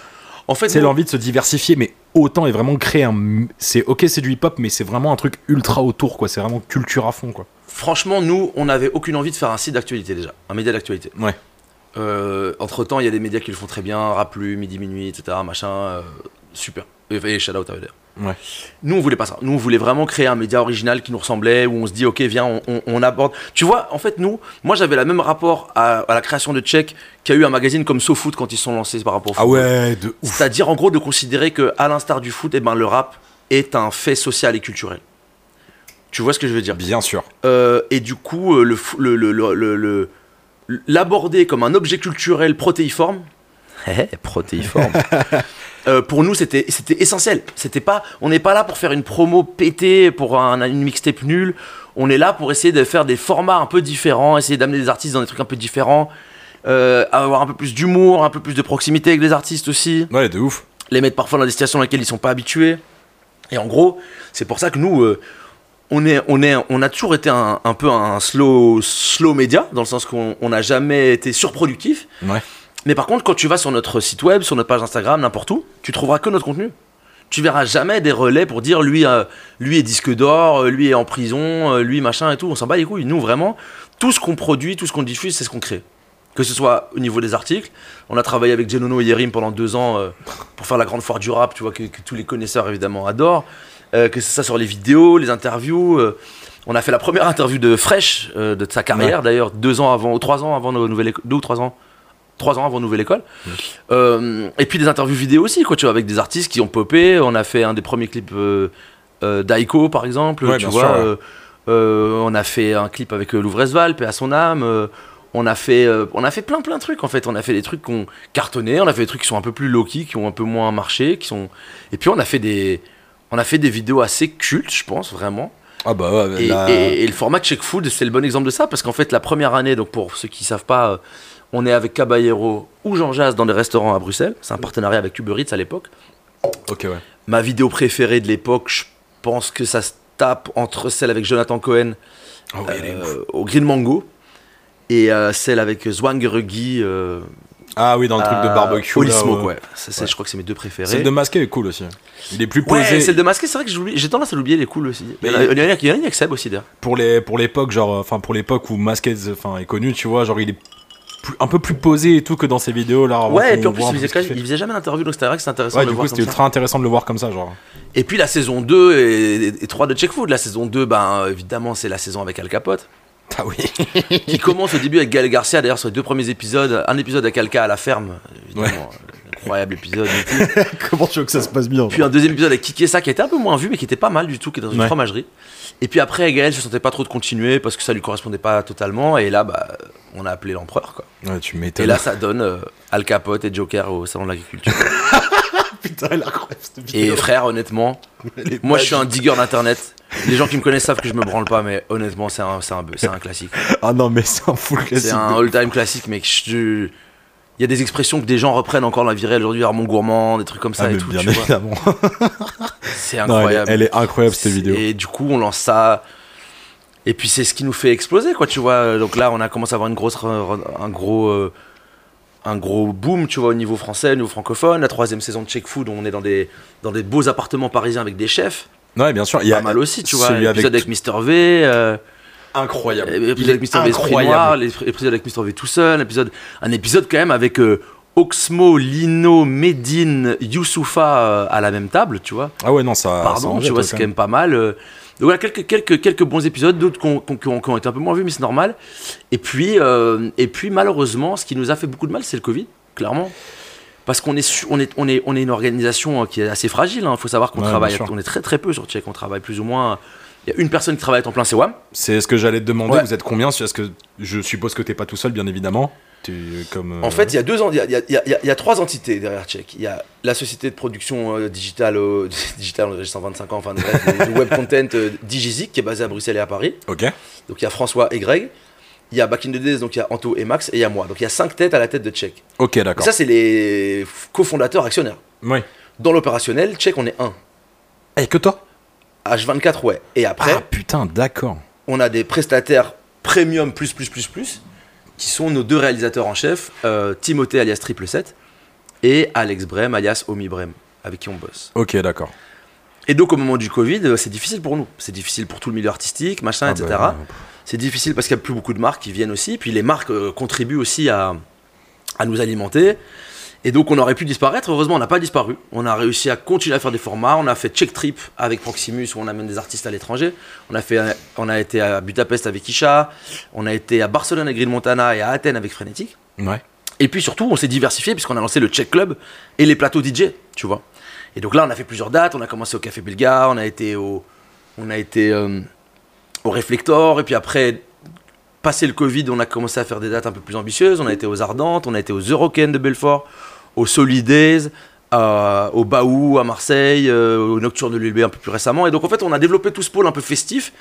En fait, C'est l'envie de se diversifier, mais autant et vraiment créer un. C'est ok, c'est du hip-hop, mais c'est vraiment un truc ultra autour, quoi. C'est vraiment culture à fond, quoi. franchement, nous, on n'avait aucune envie de faire un site d'actualité déjà, un média d'actualité. Ouais. entre temps, il y a des médias qui le font très bien, Raplu, Midi Minuit, etc. Machin, euh, super. Et, et shout out à eux, d'ailleurs. Ouais. Nous, on voulait pas ça. Nous, on voulait vraiment créer un média original qui nous ressemblait, où on se dit, ok, viens, on, on- on aborde. Tu vois, en fait, nous, moi, j'avais le même rapport à, à la création de Check qu'a eu un magazine comme SoFoot quand ils sont lancés par rapport au Ah football. ouais, de ouf. C'est-à-dire, en gros, de considérer que, à l'instar du foot, eh ben, le rap est un fait social et culturel. Tu vois ce que je veux dire? Bien sûr. Euh, Et du coup, euh, le- l'aborder comme un objet culturel protéiforme, [LAUGHS] protéiforme. [LAUGHS] Euh, pour nous, c'était essentiel. C'était pas, on n'est pas là pour faire une promo pétée pour un, une mixtape nulle. On est là pour essayer de faire des formats un peu différents, essayer d'amener des artistes dans des trucs un peu différents, euh, avoir un peu plus d'humour, un peu plus de proximité avec les artistes aussi Ouais, de ouf. les mettre parfois dans des situations dans lesquelles ils sont pas habitués. Et en gros, c'est pour ça que nous, euh, on, est, on, est, on a toujours été un, un peu un slow, slow média, dans le sens qu'on on n'a jamais été surproductif. Ouais. Mais par contre, quand tu vas sur notre site web, sur notre page Instagram, n'importe où, tu trouveras que notre contenu. Tu verras jamais des relais pour dire lui, euh, lui est disque d'or, euh, lui est en prison, euh, lui machin et tout. On s'en bat les couilles. Nous, vraiment, tout ce qu'on produit, tout ce qu'on diffuse, c'est ce qu'on crée. Que ce soit au niveau des articles. On a travaillé avec Genono et Yerim pendant deux ans euh, pour faire la grande foire du rap, tu vois, que, que tous les connaisseurs évidemment adorent. Que c'est ça sur les vidéos, les interviews. on a fait la première interview de Fresh euh, de sa carrière, d'ailleurs, deux ans avant, ou trois ans avant nos nouvelles deux ou trois ans. Trois ans avant Nouvelle École. Euh, et puis des interviews vidéo aussi, quoi, tu vois, avec des artistes qui ont popé. On a fait un des premiers clips euh, euh, d'Aiko, par exemple. Ouais, tu vois, sûr, ouais. on a fait un clip avec Louvrezval, paix à son âme. on a fait, on a fait plein plein de trucs en fait. On a fait des trucs qui ont cartonné, on a fait des trucs qui sont un peu plus low-key, qui ont un peu moins marché, qui sont. Et puis on a fait des, on a fait des vidéos assez cultes, je pense vraiment. Ah bah ouais, Et, et- et le format Check Food, c'est le bon exemple de ça, parce qu'en fait, la première année, donc pour ceux qui savent pas, on est avec Caballero ou Jean Jazz dans des restaurants à Bruxelles. C'est un partenariat avec Uber Eats à l'époque. Ok, ouais. Ma vidéo préférée de l'époque, je pense que ça se tape entre celle avec Jonathan Cohen Ah euh, au Green Mango et euh, celle avec Zwangerugui euh, Ah oui, dans le truc de barbecue. Holy Smoke, ouais. ouais. Ça, c'est- Ouais. Je crois que c'est mes deux préférés. Celle de masqué est cool aussi. Il est plus posé. Ouais, celle de masqué, c'est vrai que j'ai tendance à l'oublier, elle est cool aussi. Mais- Il y en a- il y a il y a avec Seb aussi d'ailleurs. pour genre euh, enfin pour l'époque où Masqué enfin est connu tu vois genre il est plus- un peu plus posé et tout que dans ses vidéos là Ouais, et puis en plus, il faisait, il faisait jamais d'interview, donc c'était vrai que c'était intéressant ouais de le coup voir c'était ultra intéressant de le voir comme ça genre Et puis la saison 2 et, et 3 de Check Food. La saison 2, ben, évidemment, c'est la saison avec Al Capote. ah oui [LAUGHS] qui commence au début avec Gaël Garcia, d'ailleurs, sur les deux premiers épisodes. Un épisode avec Alka à la ferme, évidemment. Incroyable épisode. [LAUGHS] et tout. comment tu veux que ça se passe bien Puis un deuxième épisode avec Kikessa qui était un peu moins vu, mais qui était pas mal du tout, qui est dans une Ouais. fromagerie. Et puis après, Gaël se sentait pas trop de continuer parce que ça lui correspondait pas totalement. Et là, bah, on a appelé l'empereur, quoi. ouais tu Et m'étonnes là, ça donne euh, Al Capote et Joker au salon de l'agriculture. [LAUGHS] putain elle incroyable cette Et vidéo frère, honnêtement, moi je suis un digger d'internet. Les gens qui me connaissent savent que je me branle pas, mais honnêtement, c'est un, c'est un, c'est un classique. ah non mais c'est un full classique C'est un all-time classique, mec. Je- Il y a des expressions que des gens reprennent encore dans la vie réelle aujourd'hui, Armand Gourmand, des trucs comme ça ah, et tout. bien tu évidemment [LAUGHS] C'est Non, elle, est, incroyable. elle est incroyable cette vidéo Et du coup, on lance ça. Et puis c'est ce qui nous fait exploser, quoi, tu vois. Donc là, on a commencé à avoir une grosse, un gros, euh, un gros boom, tu vois, au niveau français, au niveau francophone. La troisième saison de Check Food, on est dans des, dans des beaux appartements parisiens avec des chefs. ouais bien sûr il y a Pas mal aussi, tu vois. celui L'épisode avec, Mister V. euh, incroyable L'épisode avec Mr. V Esprit Noir, l'épisode avec Mr. V tout seul, un épisode quand même avec euh, Oxmo, Lino, Medine, Youssoufa euh, à la même table, tu vois. ah ouais non ça ça Pardon, en tu vois, c'est quand même pas mal. euh. Donc voilà, quelques, quelques, quelques bons épisodes, d'autres qui ont, été un peu moins vus, mais c'est normal. Et puis, euh, et puis malheureusement, ce qui nous a fait beaucoup de mal, c'est le Covid, clairement. Parce qu'on est, on est, on est, on est une organisation qui est assez fragile. Il faut savoir qu'on Ouais, travaille, on est très très peu sur Tchèque, on travaille plus ou moins. Il y a une personne qui travaille à temps plein, c'est WAM. c'est ce que j'allais te demander Ouais. vous êtes combien est-ce que je suppose que t'es pas tout seul bien évidemment tu comme euh, En fait, il y a deux, en- il y a, il y a- il y a- il y a trois entités derrière Check. Il y a la société de production euh, digitale, euh, digitale, j'ai 125 ans, enfin bref, de web content euh, Digizik, qui est basée à Bruxelles et à Paris. ok Donc il y a François et Greg. Il y a Back in the Days, donc il y a Anto et Max, et il y a moi. Donc il y a cinq têtes à la tête de Check. ok d'accord ça, c'est les cofondateurs actionnaires. ouais Dans l'opérationnel, Check, on est un. et que toi H24, ouais. Et après, ah putain d'accord on a des prestataires premium plus plus plus plus qui sont nos deux réalisateurs en chef, euh, Timothée alias Triple 7 et Alex Brem alias Omi Brem, avec qui on bosse. ok d'accord Et donc au moment du Covid, euh, c'est difficile pour nous. C'est difficile pour tout le milieu artistique, machin, Ah etc. bah, C'est difficile parce qu'il n'y a plus beaucoup de marques qui viennent aussi. Puis les marques euh, contribuent aussi à, à nous alimenter. Et donc on aurait pu disparaître, heureusement on n'a pas disparu. On a réussi à continuer à faire des formats. On a fait Check Trip avec Proximus où on amène des artistes à l'étranger. On, a fait, on a été à Budapest avec Isha. On a été à Barcelone avec Green Montana et à Athènes avec Frenetic. Ouais. Et puis surtout on s'est diversifié puisqu'on a lancé le Check Club et les plateaux DJ, tu vois. Et donc là on a fait plusieurs dates. On a commencé au Café Belga, on a été au, on a été, euh, au Reflector et puis après passé le Covid, on a commencé à faire des dates un peu plus ambitieuses. On a été aux Ardentes, on a été aux Eurocaines de Belfort, aux Solidays, à- au Baou à Marseille, euh, au Nocturne de l'ULB un peu plus récemment. Et donc en fait, on a développé tout ce pôle un peu festif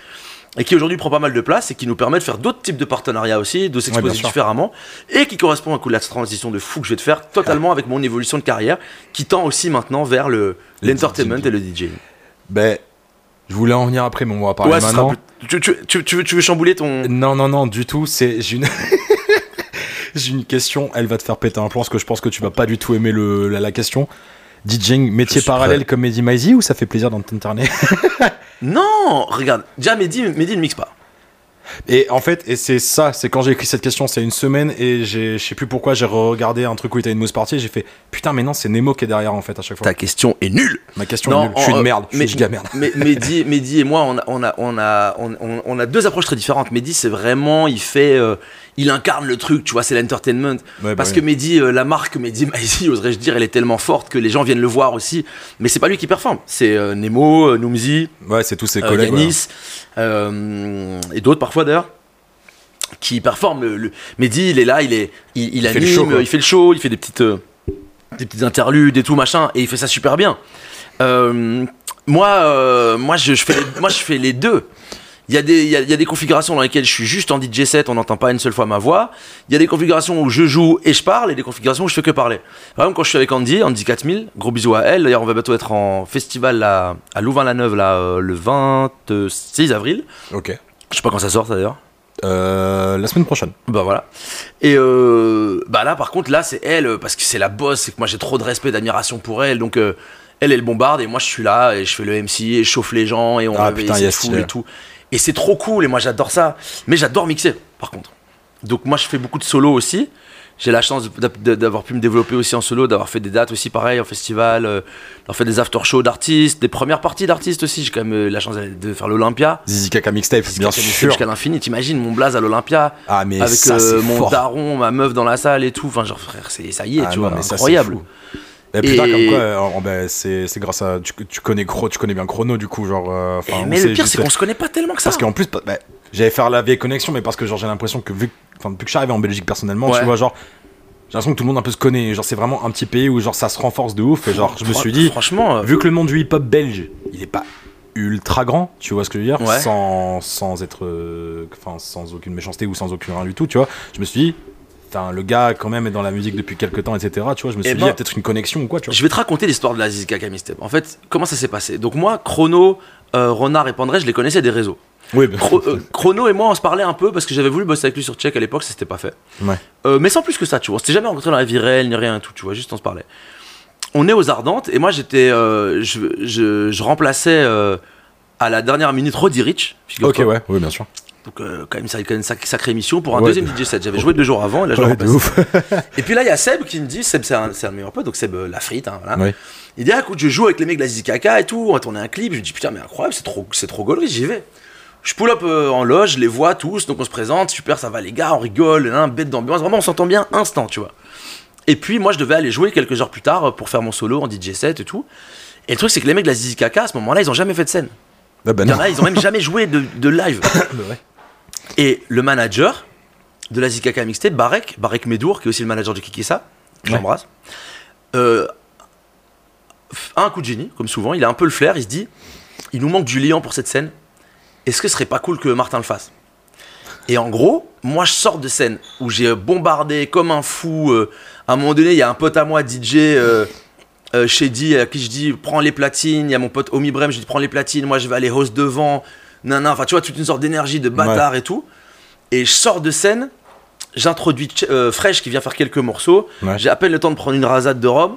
et qui aujourd'hui prend pas mal de place et qui nous permet de faire d'autres types de partenariats aussi, de s'exposer différemment et qui correspond à coup de la transition de fou que je vais te faire totalement avec mon évolution de carrière qui tend aussi maintenant vers le Le l'entertainment et le DJ. Ben, je voulais en venir après, mais on va parler Ouais, maintenant. plus- tu, tu- tu- tu veux, tu veux chambouler ton. Non, non, non, du tout. C'est j'ai une [LAUGHS] j'ai une question. Elle va te faire péter un plomb parce que je pense que tu vas pas du tout aimer le, la, la question. DJing, métier parallèle prêt. comme Mehdi Maizy ou ça fait plaisir dans t'internet [LAUGHS] Non, regarde, déjà Mehdi, Mehdi ne mixe pas. Et en fait, et c'est ça, c'est quand j'ai écrit cette question, c'est une semaine et je sais plus pourquoi, j'ai regardé un truc où il était une mousse partie et j'ai fait putain, mais non, c'est Nemo qui est derrière en fait à chaque fois. Ta question est nulle. Ma question Non, est nulle. Je suis une merde, je suis une giga merde. Mais [LAUGHS] Mehdi, Mehdi et moi, on a, on a, on a, on, on- on a deux approches très différentes. Mehdi, c'est vraiment, il fait, euh, il incarne le truc, tu vois, c'est l'entertainment. Ouais, bah Parce oui. que Mehdi, euh, la marque Mehdi [LAUGHS] Maizy, oserais-je dire, elle est tellement forte que les gens viennent le voir aussi. Mais c'est pas lui qui performe. C'est euh, Nemo, euh, Noomzy, Ouais, c'est tous ses euh, collègues. Yanis, et d'autres parfois d'ailleurs qui performent le, le- Mehdi il est là il est il, il fait le anime show, quoi. il fait le show il fait des petites des petites interludes et tout machin et il fait ça super bien moi moi je, je fais les, moi je fais les deux il y, a des, il, y a, il y a des configurations dans lesquelles je suis juste en DJ set, on n'entend pas une seule fois ma voix. Il y a des configurations où je joue et je parle, et des configurations où je fais que parler. Par exemple, quand je suis avec Andy, Andy 4000, gros bisous à elle. D'ailleurs, on va bientôt être en festival là, à Louvain-la-Neuve là, euh, le 26 avril. Ok. Je sais pas quand ça sort d'ailleurs. Euh, la semaine prochaine. Bah voilà. Et euh, bah là, par contre, là, c'est elle, parce que c'est la boss, c'est que moi j'ai trop de respect, d'admiration pour elle. Donc, elle, elle bombarde, et moi je suis là, et je fais le MC, et je chauffe les gens, et on Ah, réveille putain, yes, yeah. et tout. Et c'est trop cool, et moi j'adore ça. Mais j'adore mixer, par contre. Donc, moi je fais beaucoup de solo aussi. J'ai la chance d'avoir pu me développer aussi en solo, d'avoir fait des dates aussi pareil en festival, euh, d'avoir fait des after-shows d'artistes, des premières parties d'artistes aussi. J'ai quand même euh, la chance de faire l'Olympia. Zizi Kaka Mixtape, bien sûr. Jusqu'à l'infini. T'imagines mon blaze à l'Olympia Ah, mais avec ça, euh, mon fort. daron, ma meuf dans la salle et tout. Enfin, genre, frère, ça y est, Ah tu non, vois, mais incroyable. Et putain, Et- comme quoi, euh, oh, ben, c'est c'est grâce à. Tu, tu connais tu connais bien Chrono, du coup, genre. euh, on mais le pire, c'est qu'on se connaît pas tellement que ça. Parce qu'en plus, bah, bah, j'allais faire la vieille connexion, mais parce que genre j'ai l'impression que vu, depuis que je suis arrivé en Belgique personnellement, Ouais. tu vois, genre. J'ai l'impression que tout le monde un peu se connaît. Genre, c'est vraiment un petit pays où genre ça se renforce de ouf. Et genre, je me suis dit, Franchement, euh, vu que le monde du hip-hop belge, il est pas ultra grand, tu vois ce que je veux dire, Ouais. sans, sans être, euh, enfin, sans aucune méchanceté ou sans aucun rien du tout, tu vois. Je me suis dit, putain, le gars quand même est dans la musique depuis quelques temps, etc. Tu vois, je me suis Eh dit, ben, il y a peut-être une connexion ou quoi, tu vois. je vais te raconter l'histoire de la Zizka Mixtape. En fait, comment ça s'est passé? Donc, moi, Chrono, euh, Renard et Pandré, je les connaissais des réseaux. Oui, Chro- euh, Chrono et moi, on se parlait un peu parce que j'avais voulu bosser avec lui sur Check à l'époque, ça s'était pas fait. ouais. Euh, mais sans plus que ça, tu vois. On s'était jamais rencontré dans la vie réelle, ni rien tout, tu vois. Juste on se parlait. On est aux Ardentes et moi j'étais, euh, je, je, je remplaçais à la dernière minute Roddy Rich. Ok, ouais, oui, bien sûr. Donc euh, quand même ça quand même une sac- sacrée émission pour un Ouais. deuxième DJ set. J'avais joué deux jours avant et là je Ouais, ouf. Et puis là il y a Seb qui me dit, Seb c'est un, un meilleurs potes, donc Seb euh, la frite, hein, voilà. Ouais. Il dit ah, écoute je joue avec les mecs de la Zizi Kaka et tout, on va tourner un clip. Je lui dis putain mais incroyable, c'est trop, c'est trop gaulerie, j'y vais. Je pull up euh, en loge, je les vois tous, donc on se présente, super, ça va les gars, on rigole, un bête d'ambiance, vraiment on s'entend bien instant, tu vois. Et puis moi je devais aller jouer quelques heures plus tard euh, pour faire mon solo en DJ set et tout. Et le truc c'est que les mecs de la Zizi Kaka à ce moment-là ils ont jamais fait de scène. Ah, bah y non. a, ils ont même jamais joué de, de live. [COUGHS] ouais. Et le manager de la Zikaka Mixtape, Barek, Barek Medour, qui est aussi le manager de Kikissa, que Ouais. j'embrasse, euh, a un coup de génie, comme souvent, il a un peu le flair, il se dit, il nous manque du liant pour cette scène, est-ce que ce serait pas cool que Martin le fasse? Et en gros, moi je sors de scène où j'ai bombardé comme un fou, euh, à un moment donné, il y a un pote à moi, DJ... Euh, euh, Shady, à qui je dis prends les platines, il y a mon pote Omi Brem, je dis prends les platines, moi je vais aller host devant, nana, enfin tu vois, toute une sorte d'énergie de bâtard et tout. Et je sors de scène, j'introduis euh, Fresh qui vient faire quelques morceaux, Ouais. j'ai à peine le temps de prendre une rasade de rhum,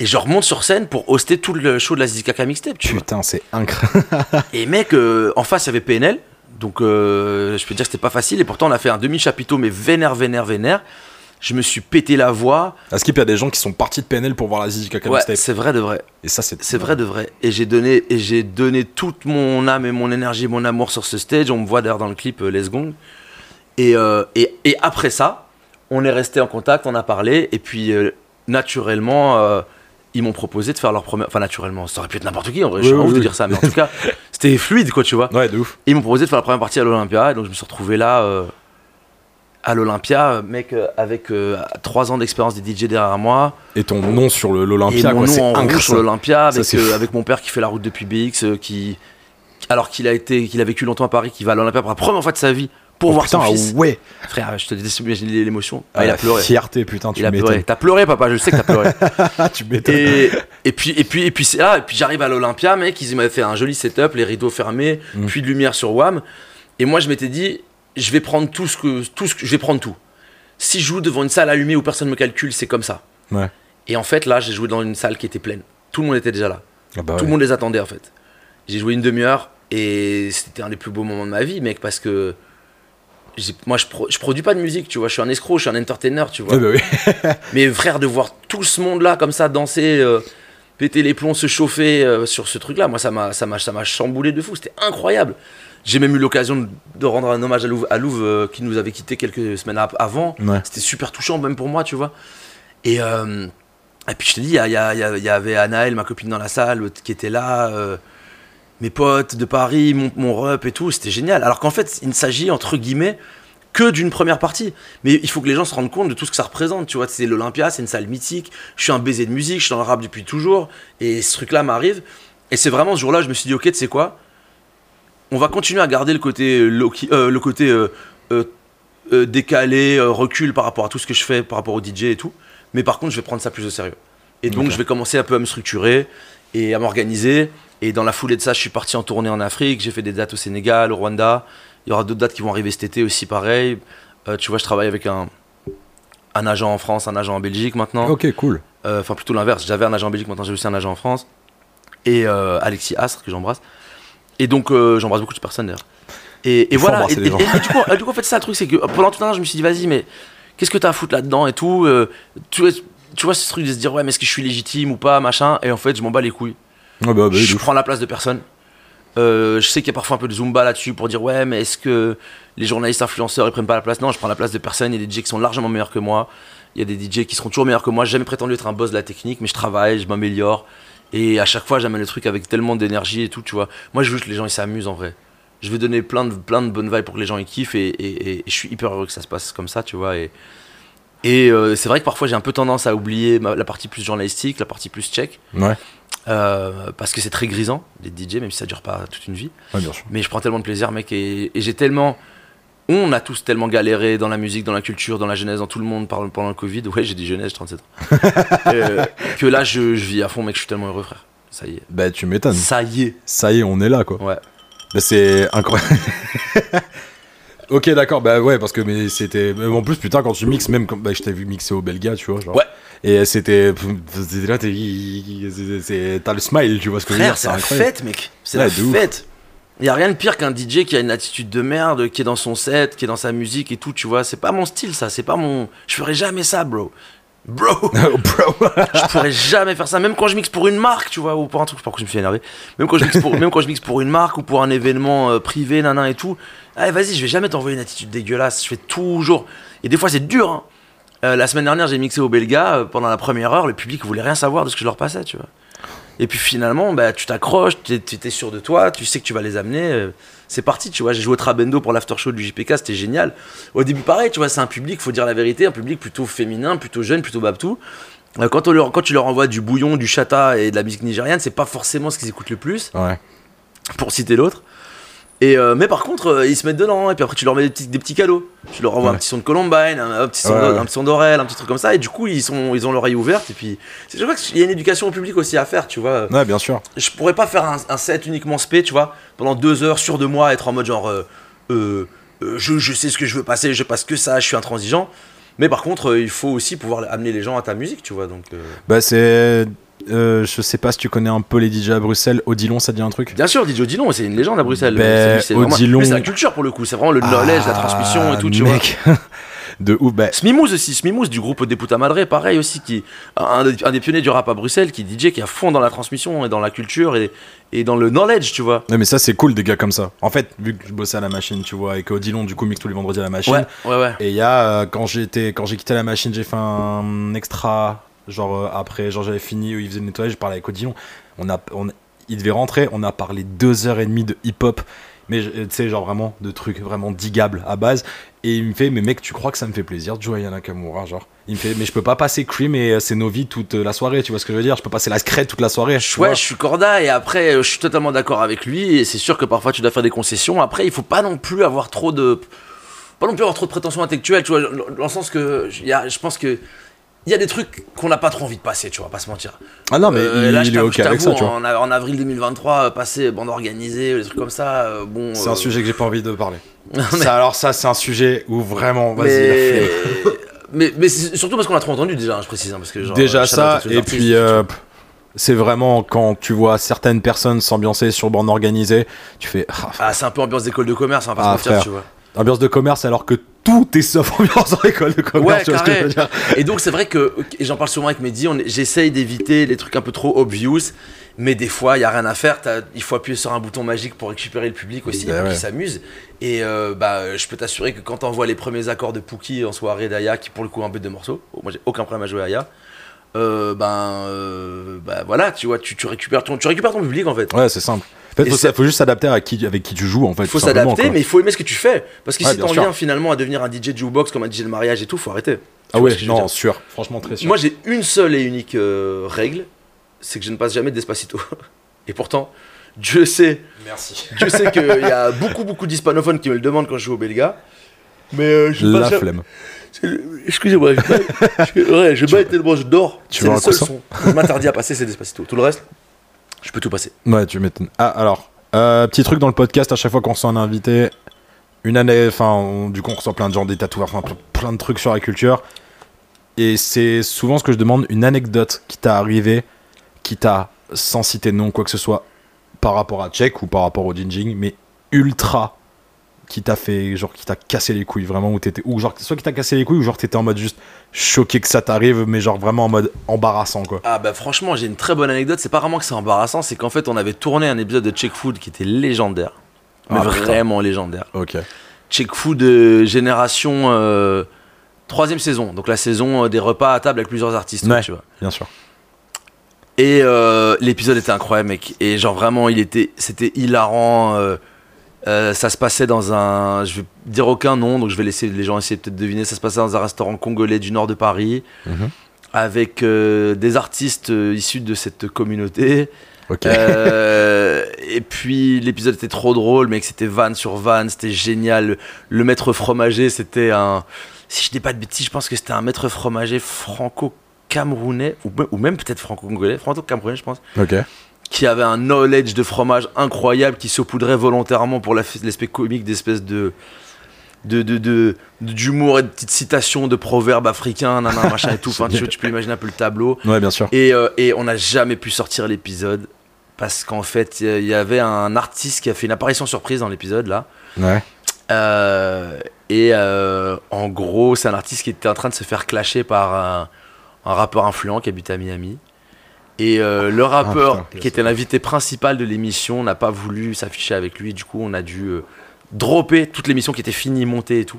et je remonte sur scène pour hoster tout le show de la Zizikaka Mixtape, tu. Putain, c'est incroyable. [LAUGHS] Et mec, euh, en face il y avait PNL, donc euh, je peux dire que c'était pas facile, et pourtant on a fait un demi-chapiteau, mais vénère, vénère, vénère. Je me suis pété la voix. À Skip, il y a des gens qui sont partis de PNL pour voir la Zizi Kaka Ouais, c'est vrai de vrai. Et ça, c'est. C'est vrai de vrai. Et j'ai donné, et j'ai donné toute mon âme et mon énergie, mon amour sur ce stage. On me voit d'ailleurs dans le clip euh, Les Gong. Et, euh, et, et après ça, on est resté en contact, on a parlé. Et puis, euh, naturellement, ils m'ont proposé de faire leur première. Enfin, naturellement, ça aurait pu être n'importe qui en vrai. je Oui, suis pas oui, ouf de dire ça. Mais en tout cas, [LAUGHS] c'était fluide, quoi, tu vois. Ouais, de ouf. Et ils m'ont proposé de faire la première partie à l'Olympia. Et donc, je me suis retrouvé là. euh, à l'Olympia, mec, euh, avec euh, trois ans d'expérience des DJ derrière moi, Et ton nom sur l'Olympia, quoi, c'est nom en rouge sur incroyable. l'Olympia avec, euh, avec mon père qui fait la route depuis BX euh, qui alors qu'il a été qu'il a vécu longtemps à Paris qui va à l'Olympia pour la première fois de sa vie pour Oh, voir putain, son fils ouais. frère je te laisse imaginer l'émotion ah, Ah, il a pleuré Fierté, putain, tu il a pleuré m'étonnes. t'as pleuré papa je sais que t'as pleuré Ah, [LAUGHS] tu m'étonnes. et, et puis et puis et puis c'est là et puis j'arrive à l'Olympia mec ils m'avaient fait un joli setup les rideaux fermés Mm. puis de lumière sur WAM et moi je m'étais dit je vais prendre tout ce que tout ce que je vais prendre tout si je joue devant une salle allumée où personne me calcule c'est comme ça Ouais. et en fait là j'ai joué dans une salle qui était pleine tout le monde était déjà là Ah bah tout ouais. le monde les attendait en fait. J'ai joué une demi-heure et c'était un des plus beaux moments de ma vie, mec, parce que moi je, pro- je produis pas de musique, tu vois, je suis un escroc, je suis un entertainer, tu vois. Ouais, bah oui. [LAUGHS] Mais frère, de voir tout ce monde-là comme ça danser, euh, péter les plombs, se chauffer euh, sur ce truc-là, moi ça m'a ça m'a ça m'a chamboulé de fou, c'était incroyable. J'ai même eu l'occasion de, rendre un hommage à Louvre, à euh, qui nous avait quitté quelques semaines avant. Ouais. C'était super touchant, même pour moi, tu vois. Et, euh, et puis je te dis, il y, avait Anaël, ma copine dans la salle, l'autre qui était là, euh, mes potes de Paris, mon, mon rep et tout, c'était génial. Alors qu'en fait, il ne s'agit, entre guillemets, que d'une première partie. Mais il faut que les gens se rendent compte de tout ce que ça représente. Tu vois, c'est l'Olympia, c'est une salle mythique. Je suis un baiser de musique, je suis dans le rap depuis toujours. Et ce truc-là m'arrive. Et c'est vraiment ce jour-là, je me suis dit, ok, tu sais quoi? On va continuer à garder le côté, euh, euh, le côté euh, décalé, recul par rapport à tout ce que je fais, par rapport au DJ et tout. Mais par contre, je vais prendre ça plus au sérieux. Et donc, je vais commencer un peu à me structurer et à m'organiser. Et dans la foulée de ça, je suis parti en tournée en Afrique. J'ai fait des dates au Sénégal, au Rwanda. Il y aura d'autres dates qui vont arriver cet été aussi, pareil. Euh, tu vois, je travaille avec un, un agent en France, un agent en Belgique maintenant. Ok, cool. Euh, Enfin, plutôt l'inverse. J'avais un agent en Belgique, maintenant j'ai aussi un agent en France. Et euh, Alexis Astre, que j'embrasse. Et donc, euh, j'embrasse beaucoup de personnes d'ailleurs. Et, et voilà. Et, et- du, coup, du coup, en fait, ça, le truc, c'est que pendant tout un an, je me suis dit, vas-y, mais qu'est-ce que t'as à foutre là-dedans et tout euh, tu, vois, tu vois, ce truc de se dire, ouais, mais est-ce que je suis légitime ou pas, machin. Et en fait, je m'en bats les couilles. Bah, bah, je prends la place de personne. Euh, je sais qu'il y a parfois un peu de zumba là-dessus pour dire ouais mais est-ce que les journalistes influenceurs ils prennent pas la place? Non, je prends la place de personne. Il y a des DJ qui sont largement meilleurs que moi. Il y a des DJ qui seront toujours meilleurs que moi. J'ai jamais prétendu être un boss de la technique, mais je travaille, je m'améliore. Et à chaque fois, j'amène le truc avec tellement d'énergie et tout, tu vois. Moi, je veux que les gens ils s'amusent en vrai. Je veux donner plein de, plein de bonnes vibes pour que les gens ils kiffent et, et- et- et je suis hyper heureux que ça se passe comme ça, tu vois. Et, et euh, c'est vrai que parfois j'ai un peu tendance à oublier ma- la partie plus journalistique, la partie plus check. Ouais, Euh, parce que c'est très grisant d'être DJ, même si ça dure pas toute une vie. ouais, bien sûr. Mais je prends tellement de plaisir, mec, et, et j'ai tellement. On a tous tellement galéré dans la musique, dans la culture, dans la jeunesse, dans tout le monde pendant le Covid. Ouais, j'ai dit jeunesse, j'ai 37 ans. [LAUGHS] Euh, que là, je, je vis à fond, mec, je suis tellement heureux, frère. Ça y est. Bah, tu m'étonnes. Ça y est. Ça y est, on est là, quoi. Ouais. Bah, c'est incroyable. [LAUGHS] ok, d'accord, bah ouais, parce que mais c'était. En plus, putain, quand tu mixes, même quand bah, je t'ai vu mixer au Belga, tu vois. Genre. Ouais. Et c'était. c'était là, t'as le smile, tu vois ce que je veux Frère, dire, c'est la incroyable. fête, mec. C'est Ouais, la ouf. Il y a rien de pire qu'un DJ qui a une attitude de merde, qui est dans son set, qui est dans sa musique et tout, tu vois. C'est pas mon style, ça. C'est pas mon. Je ferais jamais ça, bro. Bro. [LAUGHS] Bro. je pourrais jamais faire ça même quand je mixe pour une marque tu vois ou pour un truc pourquoi je me suis énervé même quand je mixe pour [LAUGHS] même quand je mixe pour une marque ou pour un événement euh, privé nanan et tout allez vas-y je vais jamais t'envoyer une attitude dégueulasse je fais toujours et des fois c'est dur hein. Euh, la semaine dernière j'ai mixé au Belga euh, pendant la première heure le public voulait rien savoir de ce que je leur passais tu vois et puis finalement bah, tu t'accroches tu es sûr de toi tu sais que tu vas les amener euh, c'est parti tu vois j'ai joué au Trabendo pour l'after show du JPK c'était génial au début pareil tu vois c'est un public faut dire la vérité un public plutôt féminin plutôt jeune plutôt babtou euh, Quand, on leur, quand tu leur envoies du bouillon, du chata et de la musique nigériane, c'est pas forcément ce qu'ils écoutent le plus, Ouais. pour citer l'autre. Et euh, mais par contre, euh, ils se mettent dedans, et puis après tu leur mets des petits, des petits cadeaux. Tu leur envoies un petit son de Columbine, un, un petit son Ouais, d'O- ouais. un petit truc comme ça, et du coup ils, sont, ils ont l'oreille ouverte. Et puis je crois qu'il y a une éducation au public aussi à faire, tu vois. Ouais, bien sûr. Je pourrais pas faire un, un set uniquement spé, tu vois, pendant deux heures sûr de moi, être en mode genre, euh, je, je sais ce que je veux passer, je passe que ça, je suis intransigeant. Mais par contre, il faut aussi pouvoir amener les gens à ta musique, tu vois. Donc, Bah, c'est. Euh, je sais pas si tu connais un peu les DJ à Bruxelles. Odilon, ça te dit un truc? Bien sûr, DJ Odilon, c'est une légende à Bruxelles. Ben, C'est- Odilon- la culture pour le coup, c'est vraiment le knowledge, la transmission et tout, tu vois. mec. [LAUGHS] De ouf. Bah, Smimouz aussi, Smimouz du groupe des Puta Madre, pareil aussi, qui un, des- un des pionniers du rap à Bruxelles, qui DJ, qui est à fond dans la transmission et dans la culture et, et dans le knowledge, tu vois. non, mais ça, c'est cool, des gars comme ça. En fait, vu que je bossais à la machine, tu vois, et que Odilon, du coup, mixe tous les vendredis à la machine. Ouais, ouais, ouais. Et il y a, euh, quand j'ai quitté la machine, j'ai fait un extra, genre euh, après, genre j'avais fini, où il faisait le nettoyage, je parlais avec Odilon. On a, on, il devait rentrer, on a parlé deux heures et demie de hip-hop, mais tu sais, genre vraiment de trucs vraiment digables à base. Et il me fait, mais mec, tu crois que ça me fait plaisir de jouer à Nakamura, genre? Il me fait, mais je peux pas passer Cream et euh, Novi toute euh, la soirée, tu vois ce que je veux dire? Je peux passer la scred toute la soirée. Ouais, je suis corda et après, euh, je suis totalement d'accord avec lui. Et c'est sûr que parfois tu dois faire des concessions. Après, il faut pas non plus avoir trop de. Pas non plus avoir trop de prétentions intellectuelles, tu vois, dans le sens que il y a- je pense que. Il y a des trucs qu'on n'a pas trop envie de passer, tu vois, pas se mentir. Ah non, mais Euh, il, là, je il est ok avec ça, t'avoue, tu vois. en, en avril 2023, euh, passer bande organisée, des trucs comme ça, euh, bon. C'est euh, un sujet que j'ai pas envie de parler. [LAUGHS] mais- Ça, alors ça, c'est un sujet où vraiment, vas-y, mais, [LAUGHS] mais, mais c'est surtout parce qu'on l'a trop entendu déjà, hein, je précise. hein, parce que, genre, Déjà euh, ça, et artistes, puis euh, c'est vraiment quand tu vois certaines personnes s'ambiancer sur bande organisée, tu fais ah, Ah, c'est un peu ambiance d'école de commerce, on va pas Ah, se mentir, tu vois. ambiance de commerce alors que tout est sauf ambiance en école de commerce. Ouais, que je Et donc c'est vrai que, j'en parle souvent avec Mehdi, on- j'essaye d'éviter les trucs un peu trop obvious, mais des fois il y a rien à faire, il faut appuyer sur un bouton magique pour récupérer le public aussi, pour ouais. qu'il s'amuse. Et euh, bah, je peux t'assurer que quand t'envoies les premiers accords de Pookie en soirée d'Aya, qui pour le coup est un peu de morceaux, oh, moi j'ai aucun problème à jouer Aya, euh, ben euh, bah, voilà, tu vois, tu, tu récupères ton, tu récupères ton public en fait. Ouais, c'est simple. Fait, Et faut, juste s'adapter à qui, avec qui tu joues en fait. Il faut s'adapter, mais il faut aimer ce que tu fais. Parce que Ouais, si t'en viens finalement à devenir un DJ de jukebox comme un DJ de mariage et tout, faut arrêter. Tu Ah ouais, je non, sûr, franchement très sûr. Moi, j'ai une seule et unique euh, règle, c'est que je ne passe jamais de Despacito. [LAUGHS] Et pourtant, Dieu sait, Merci. Dieu sait [LAUGHS] qu'il y a beaucoup, beaucoup d'hispanophones qui me le demandent quand je joue au Belga. Mais euh, je La passe flemme. Excusez-moi, je baille- je- ouais, je baille tellement je dors. Tu C'est le seul son. qu'on m'interdit à passer, c'est Despacito. Tout le reste, je peux tout passer. Ouais, tu m'étonnes. Ah, alors, euh, petit truc dans le podcast, à chaque fois qu'on reçoit un invité, une année, enfin, du coup, on reçoit plein de gens, des tatoueurs, enfin, ple- plein de trucs sur la culture. Et c'est souvent ce que je demande, une anecdote qui t'a arrivé, qui t'a, sans citer de nom, quoi que ce soit, par rapport à Tchèque ou par rapport au Jinjing, mais ultra, qui t'a fait, genre, qui t'a cassé les couilles, vraiment, où t'étais, ou genre, soit qui t'a cassé les couilles, ou genre, t'étais en mode juste choqué que ça t'arrive, mais genre, vraiment en mode embarrassant, quoi. Ah bah franchement, j'ai une très bonne anecdote. C'est pas vraiment que c'est embarrassant, c'est qu'en fait, on avait tourné un épisode de Check Food qui était légendaire. Mais Ah, putain. vraiment légendaire. Ok. Check Food euh, génération euh, troisième saison, donc la saison euh, des repas à table avec plusieurs artistes, Ouais. tu vois. Bien sûr. Et l'épisode était incroyable, mec. Et genre vraiment, il était, c'était hilarant. Euh, ça se passait dans un, je vais dire aucun nom, donc je vais laisser les gens essayer peut-être de deviner. Ça se passait dans un restaurant congolais du nord de Paris, Mhm. avec euh, des artistes euh, issus de cette communauté. Et puis l'épisode était trop drôle, mec. C'était van sur van, c'était génial. Le, maître fromager, c'était un. Si je dis pas de bêtises, je pense que c'était un maître fromager franco-camerounais, ou, me- ou même peut-être franco-congolais, franco-camerounais, je pense, ok. Qui avait un knowledge de fromage incroyable, qui saupoudrait volontairement pour la- l'aspect comique d'espèces de. De, de, de- d'humour et de petites citations de proverbes africains, nanana, machin et tout. Enfin, tu, [LAUGHS] tu peux imaginer un peu le tableau. Ouais, bien sûr. Et, euh, et on n'a jamais pu sortir l'épisode parce qu'en fait, il y avait un artiste qui a fait une apparition surprise dans l'épisode là. Ouais. Euh, et euh, en gros, c'est un artiste qui était en train de se faire clasher par un, un rappeur influent qui habite à Miami. Et euh, le rappeur, Ah, putain, qui était l'invité principal de l'émission, n'a pas voulu s'afficher avec lui. Du coup, on a dû euh, dropper toute l'émission qui était finie, montée et tout.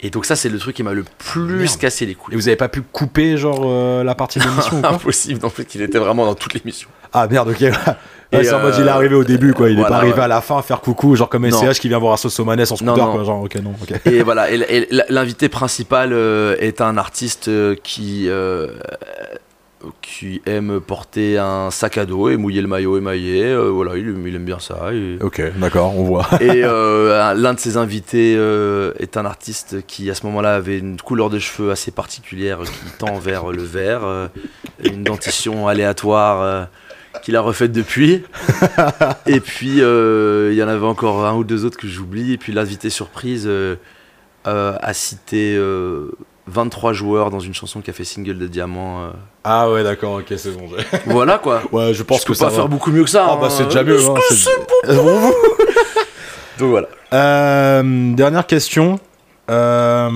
Et donc ça, c'est le truc qui m'a le plus Merde. cassé les Et couilles. vous avez pas pu couper genre euh, la partie de l'émission [LAUGHS] Impossible, en fait, il était vraiment dans toute l'émission. Ah merde, ok. [LAUGHS] Ouais, Et c'est en mode euh, il est arrivé au début quoi, il est voilà, pas arrivé ouais. à la fin à faire coucou, genre comme. SCH qui vient voir Sosomanes en scooter Non, non. quoi, genre ok non, ok. Et [LAUGHS] voilà, et, et l'invité principal euh, est un artiste euh, qui, euh, qui aime porter un sac à dos et mouiller le maillot émaillé. euh, voilà, il, il aime bien ça. Et, Ok, d'accord, on voit. [LAUGHS] et, euh, [LAUGHS] l'un de ses invités euh, est un artiste qui, à ce moment-là, avait une couleur de cheveux assez particulière qui [LAUGHS] tend vers le vert, euh, une dentition aléatoire. qu'il a refaite depuis. et puis, il y en avait encore un ou deux autres que j'oublie. Et puis, l'invité surprise a cité 23 joueurs dans une chanson qui a fait single de diamant. euh. Ah ouais, d'accord, ok, c'est bon. [LAUGHS] Voilà quoi. Ouais, je pense Je que peux ça pas va. faire beaucoup mieux que ça. Ah bah hein. c'est déjà mieux. Hein, c'est- Bon. [LAUGHS] Donc voilà. Euh, dernière question. Euh,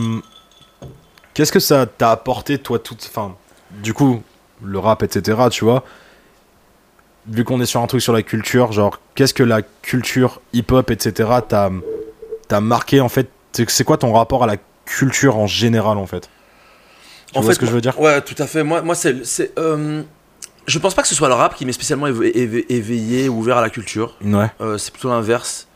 Qu'est-ce que ça t'a apporté, toi, toute. Enfin, du coup, le rap, etc., tu vois? Vu qu'on est sur un truc sur la culture, genre, qu'est-ce que la culture hip-hop, etc., t'a marqué, en fait? C'est c'est quoi ton rapport à la culture en général, en fait Tu En vois fait, ce que je veux dire? Ouais, tout à fait. Moi, moi c'est. euh, je pense pas que ce soit le rap qui m'est spécialement éve- éve- éveillé ou ouvert à la culture. Ouais. Euh, c'est plutôt l'inverse.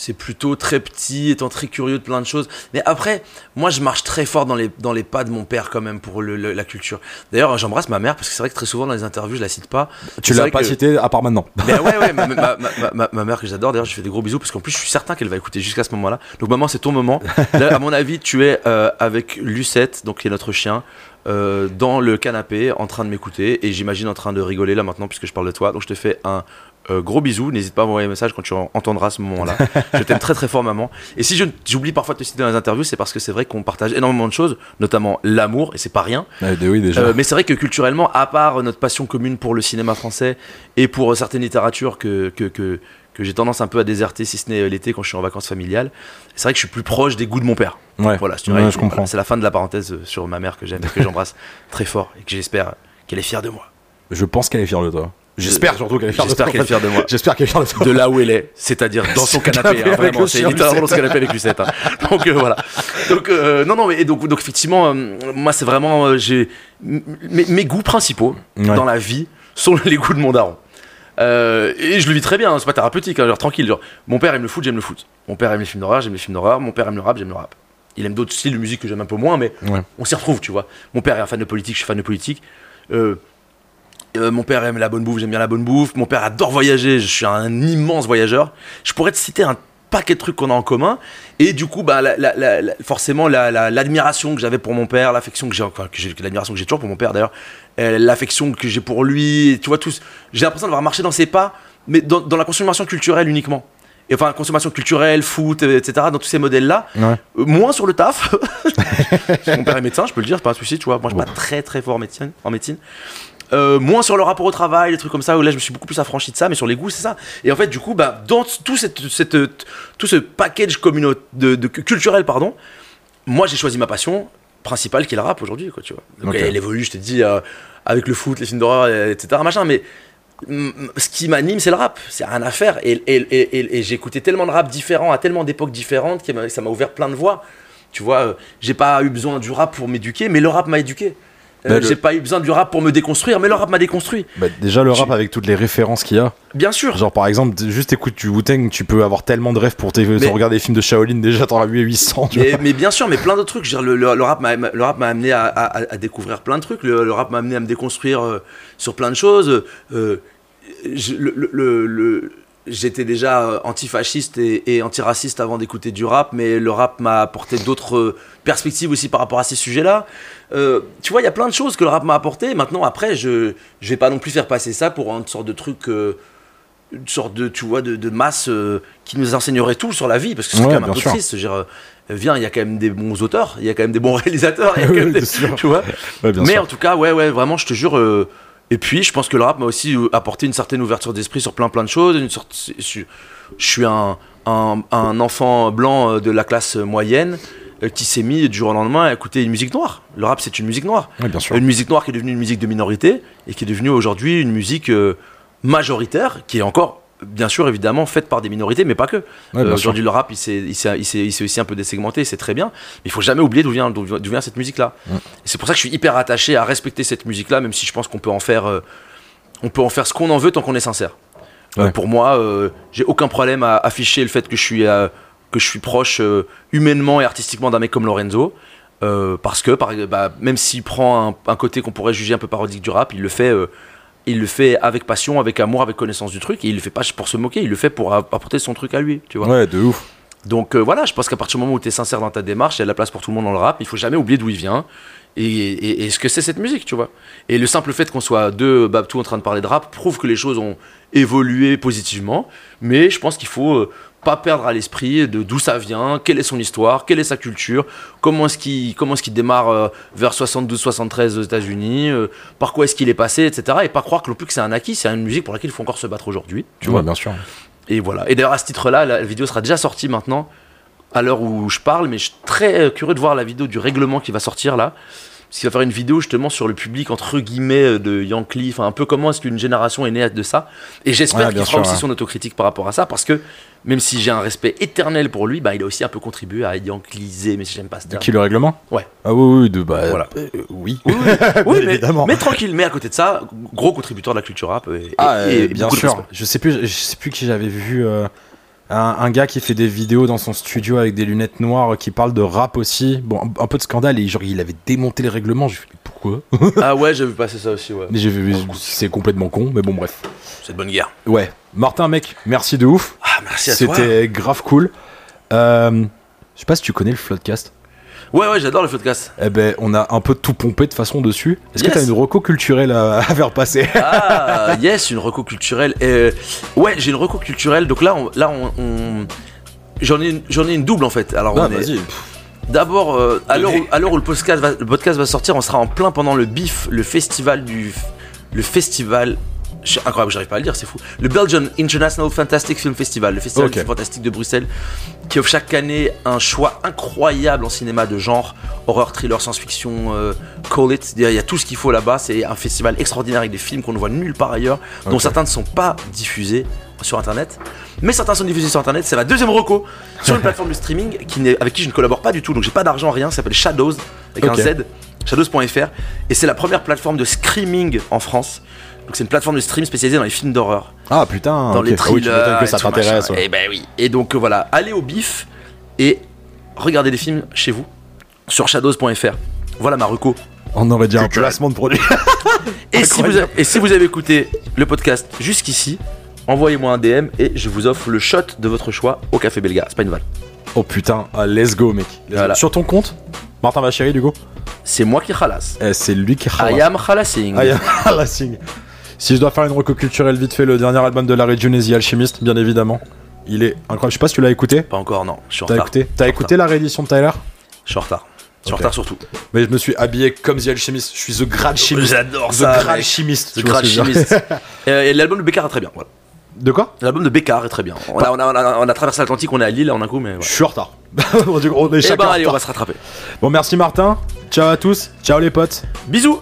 C'est plutôt très petit, étant très curieux de plein de choses. Mais après, moi, je marche très fort dans les, dans les pas de mon père quand même pour le- le- la culture. D'ailleurs, j'embrasse ma mère parce que c'est vrai que très souvent dans les interviews, je la cite pas. Tu l'as pas que- cité, à part maintenant. Mais ouais, ouais, ma, ma- ma- [LAUGHS] ma- ma- ma mère que j'adore, d'ailleurs, je fais des gros bisous parce qu'en plus, je suis certain qu'elle va écouter jusqu'à ce moment-là. Donc, maman, c'est ton moment. Là, à mon avis, tu es euh, avec Lucette, donc qui est notre chien, euh, dans le canapé, en train de m'écouter et j'imagine en train de rigoler là maintenant puisque je parle de toi. Donc, je te fais un. Euh, gros bisou, n'hésite pas à m'envoyer un message quand tu en- entendras ce moment-là. [LAUGHS] je t'aime très très fort, maman. Et si j'oublie parfois de te citer dans les interviews, c'est parce que c'est vrai qu'on partage énormément de choses, notamment l'amour, et c'est pas rien. Oui, déjà. Euh, mais c'est vrai que culturellement, à part notre passion commune pour le cinéma français et pour euh, certaines littératures que, que, que, que j'ai tendance un peu à déserter, si ce n'est euh, l'été quand je suis en vacances familiales, c'est vrai que je suis plus proche des goûts de mon père. ouais. Voilà, c'est Ouais, je comprends. C'est la fin de la parenthèse euh, sur ma mère que j'aime et que j'embrasse [LAUGHS] très fort et que j'espère qu'elle est fière de moi. Je pense qu'elle est fière de toi. J'espère surtout qu'elle est fière de toi. J'espère qu'elle est fière de moi. J'espère qu'elle est fière de toi. De là où elle est, c'est-à-dire [LAUGHS] dans son canapé, hein, vraiment, c'est littéralement dans son canapé avec Lucette. hein. [LAUGHS] Donc euh, voilà. Donc euh, non, non, mais donc, donc effectivement, euh, moi c'est vraiment, j'ai mes, mes goûts principaux Ouais. dans la vie sont [LAUGHS] les goûts de mon daron. Et je le vis très bien, hein, c'est pas thérapeutique, hein, genre tranquille. Genre, mon père aime le foot, j'aime le foot. Mon père aime les films d'horreur, j'aime les films d'horreur. Mon père aime le rap, j'aime le rap. Il aime d'autres styles de musique que j'aime un peu moins, mais Ouais. on s'y retrouve, tu vois. Mon père est un fan de politique, je suis fan de politique. Euh, euh, mon père aime la bonne bouffe, j'aime bien la bonne bouffe. Mon père adore voyager, je suis un immense voyageur. Je pourrais te citer un paquet de trucs qu'on a en commun. Et du coup, bah, la- la- la- la- forcément, la- la- l'admiration que j'avais pour mon père, l'affection que j'ai, enfin, l'admiration que j'ai toujours pour mon père d'ailleurs, euh, l'affection que j'ai pour lui, tu vois, tous. J'ai l'impression d'avoir marché dans ses pas, mais dans, dans la consommation culturelle uniquement. Et enfin, consommation culturelle, foot, etc., dans tous ces modèles-là. Ouais. Euh, moins sur le taf. [LAUGHS] Mon père est médecin, je peux le dire, c'est pas un souci, tu vois. Moi, je suis pas très très fort en médecine. En médecine. Euh, moins sur le rapport au travail, des trucs comme ça, où là je me suis beaucoup plus affranchi de ça, mais sur les goûts, c'est ça. Et en fait, du coup, bah, dans tout, cette, cette- tout ce package de, de- culturel, pardon, moi j'ai choisi ma passion principale qui est le rap aujourd'hui, quoi, tu vois. Donc elle évolue, je te dis, euh, avec le foot, les films d'horreur, etc., machin, mais ce qui m'anime, c'est le rap. C'est rien à faire. Et, et, et, écouté tellement de rap différents, à tellement d'époques différentes, que ça m'a ouvert plein de voies. Tu vois, euh, j'ai pas eu besoin du rap pour m'éduquer, mais le rap m'a éduqué. Euh, Mais le- J'ai pas eu besoin du rap pour me déconstruire, mais le rap m'a déconstruit. Bah, déjà, le rap Tu- avec toutes les références qu'il y a. Bien sûr. Genre, par exemple, juste écoute du Wu-Tang, tu peux avoir tellement de rêves pour te Mais- regarder des films de Shaolin. Déjà, t'en as vu 800. Tu Mais, vois. mais bien sûr, mais plein d'autres trucs. Dire, le, le- le rap m'a le rap m'a amené à, à- à découvrir plein de trucs. Le, rap m'a amené à me déconstruire euh, sur plein de choses. Euh, je- le- J'étais déjà euh, antifasciste et, et antiraciste avant d'écouter du rap, mais le rap m'a apporté d'autres euh, perspectives aussi par rapport à ces sujets-là. Euh, tu vois, il y a plein de choses que le rap m'a apporté. Maintenant, après, je je vais pas non plus faire passer ça pour une sorte de truc. euh, une sorte de tu vois de, de masse euh, qui nous enseignerait tout sur la vie parce que c'est Ouais, quand même un peu sûr. triste dire, viens il y a quand même des bons auteurs il y a quand même des bons [LAUGHS] réalisateurs il y a [LAUGHS] quand même des- tu vois Ouais, mais sûr. en tout cas ouais ouais vraiment je te jure et puis je pense que le rap m'a aussi euh, apporté une certaine ouverture d'esprit sur plein plein de choses une sorte je, suis un, un, un enfant blanc euh, de la classe moyenne euh, qui s'est mis du jour au lendemain à écouter une musique noire le rap c'est une musique noire Ouais, bien sûr. une musique noire qui est devenue une musique de minorité et qui est devenue aujourd'hui une musique majoritaire qui est encore bien sûr évidemment faite par des minorités mais pas que. Ouais, Euh, aujourd'hui le rap il s'est aussi un peu désegmenté c'est très bien mais il faut jamais oublier d'où vient d'où vient- cette musique là Mm. c'est pour ça que je suis hyper attaché à respecter cette musique là même si je pense qu'on peut en faire euh, on peut en faire ce qu'on en veut tant qu'on est sincère. Euh, pour moi j'ai aucun problème à afficher le fait que je suis que je suis proche humainement et artistiquement d'un mec comme Lorenzo parce que par, bah, même s'il prend un, un côté qu'on pourrait juger un peu parodique du rap, il le fait, il le fait avec passion, avec amour, avec connaissance du truc. Et il le fait pas pour se moquer, il le fait pour app- apporter son truc à lui, tu vois. Ouais, de ouf. Donc euh, voilà, je pense qu'à partir du moment où tu es sincère dans ta démarche, il y a de la place pour tout le monde dans le rap. Il faut jamais oublier d'où il vient et, et- et ce que c'est cette musique, tu vois. Et le simple fait qu'on soit deux Babtou en train de parler de rap prouve que les choses ont évolué positivement. Mais je pense qu'il faut euh, pas perdre à l'esprit de d'où ça vient, quelle est son histoire, quelle est sa culture, comment est-ce qu'il comment est-ce qu'il démarre euh, vers 72-73 aux États-Unis, euh, par quoi est-ce qu'il est passé, etc. Et pas croire que non plus que c'est un acquis, c'est une musique pour laquelle il faut encore se battre aujourd'hui. Tu vois. bien sûr. Et voilà. Et d'ailleurs, à ce titre-là, la vidéo sera déjà sortie maintenant. à l'heure où je parle, mais je suis très euh, curieux de voir la vidéo du règlement qui va sortir là. Parce qu'il va faire une vidéo justement sur le public entre guillemets euh, de Yankee, enfin un peu comment est-ce qu'une génération est née de ça. Et j'espère Ouais, qu'il fera sûr, aussi ouais. son autocritique par rapport à ça, parce que même si j'ai un respect éternel pour lui, bah, il a aussi un peu contribué à Yankliser, mais j'aime pas ce terme. qui le règlement Ouais. Ah oui, oui, de, bah, Voilà. euh, oui. Oui, oui, [LAUGHS] mais, évidemment. mais tranquille, mais à côté de ça, gros contributeur de la culture rap. Et, Ah, et- euh, et bien sûr. Je sais plus, je sais plus qui j'avais vu. euh, un, un gars qui fait des vidéos dans son studio avec des lunettes noires, qui parle de rap aussi. Bon, un, un peu de scandale et genre il avait démonté les règlements. J'ai fait pourquoi [LAUGHS] Ah ouais, j'ai vu passer ça aussi, ouais. Mais j'ai vu, c'est complètement con. Mais bon, bref. C'est de bonne guerre. Ouais, Martin, mec, merci de ouf. Ah, merci à toi. C'était grave cool. Euh, je sais pas si tu connais le Floodcast. Ouais, ouais, j'adore le podcast. Eh ben, on a un peu tout pompé de façon dessus. Est-ce Yes. que t'as une reco culturelle à, à faire passer Ah, yes, une reco culturelle. Euh, ouais, j'ai une reco culturelle. Donc là, on, là, on, on- j'en ai, une- j'en ai une double en fait. Alors, Ah, est- vas-y. D'abord, euh, à l'heure où, le podcast, va, le podcast va sortir, on sera en plein pendant le BIF, le festival du. Le festival. Incroyable, j'arrive pas à le dire, c'est fou. Le Belgian International Fantastic Film Festival, le festival Ok. du fantastique de Bruxelles, qui offre chaque année un choix incroyable en cinéma de genre, horreur, thriller, science-fiction, euh, call it. Il y, a, tout ce qu'il faut là-bas. C'est un festival extraordinaire avec des films qu'on ne voit nulle part ailleurs, dont certains ne sont pas diffusés sur internet. Mais certains sont diffusés sur internet. C'est la deuxième reco [LAUGHS] sur une plateforme de streaming qui avec qui je ne collabore pas du tout. Donc j'ai pas d'argent, rien. Ça s'appelle Shadows avec un Z. Shadows.fr. Et c'est la première plateforme de screaming en France. Donc c'est une plateforme de stream spécialisée dans les films d'horreur Ah putain, dans les Ah oui, thrillers. que ça t'intéresse. ouais. Et ben oui. Et donc euh, voilà, allez au bif et regardez des films chez vous sur shadows.fr. Voilà ma reco. On aurait dit un placement de produit. [LAUGHS] Et si, vous avez, et si vous avez écouté le podcast jusqu'ici, envoyez-moi un DM et je vous offre le shot de votre choix au Café Belga. C'est pas une vanne. oh putain, ah, let's go, mec. Voilà. Sur ton compte, Martin Vachéry, du coup C'est moi qui khalasse. Eh, C'est lui qui I am khalassing. Ah, yeah, la [LAUGHS] signe. Si je dois faire une reco culturelle vite fait, le dernier album de Larry June et The Alchemist, bien évidemment. Il est incroyable. Je sais pas si tu l'as écouté. Pas encore, non. Je suis en T'as écouté T'as écouté la réédition de Tyler? Je suis en retard. Je suis en retard surtout. Mais je me suis habillé comme The Alchemist. Je suis The Grad Chimist. J'adore The ça. Grad. The Grad ce que je veux dire? [LAUGHS] Chimist. Euh, Et l'album de Bécard est très bien. Voilà. De quoi? L'album de Bécard est très bien. On a, on a- on a- on a traversé l'Atlantique, on est à Lille en un coup, mais Je suis en retard. [LAUGHS] on est Eh chacun ben en allez, on va se rattraper. Bon, merci Martin. Ciao à tous. Ciao les potes. Bisous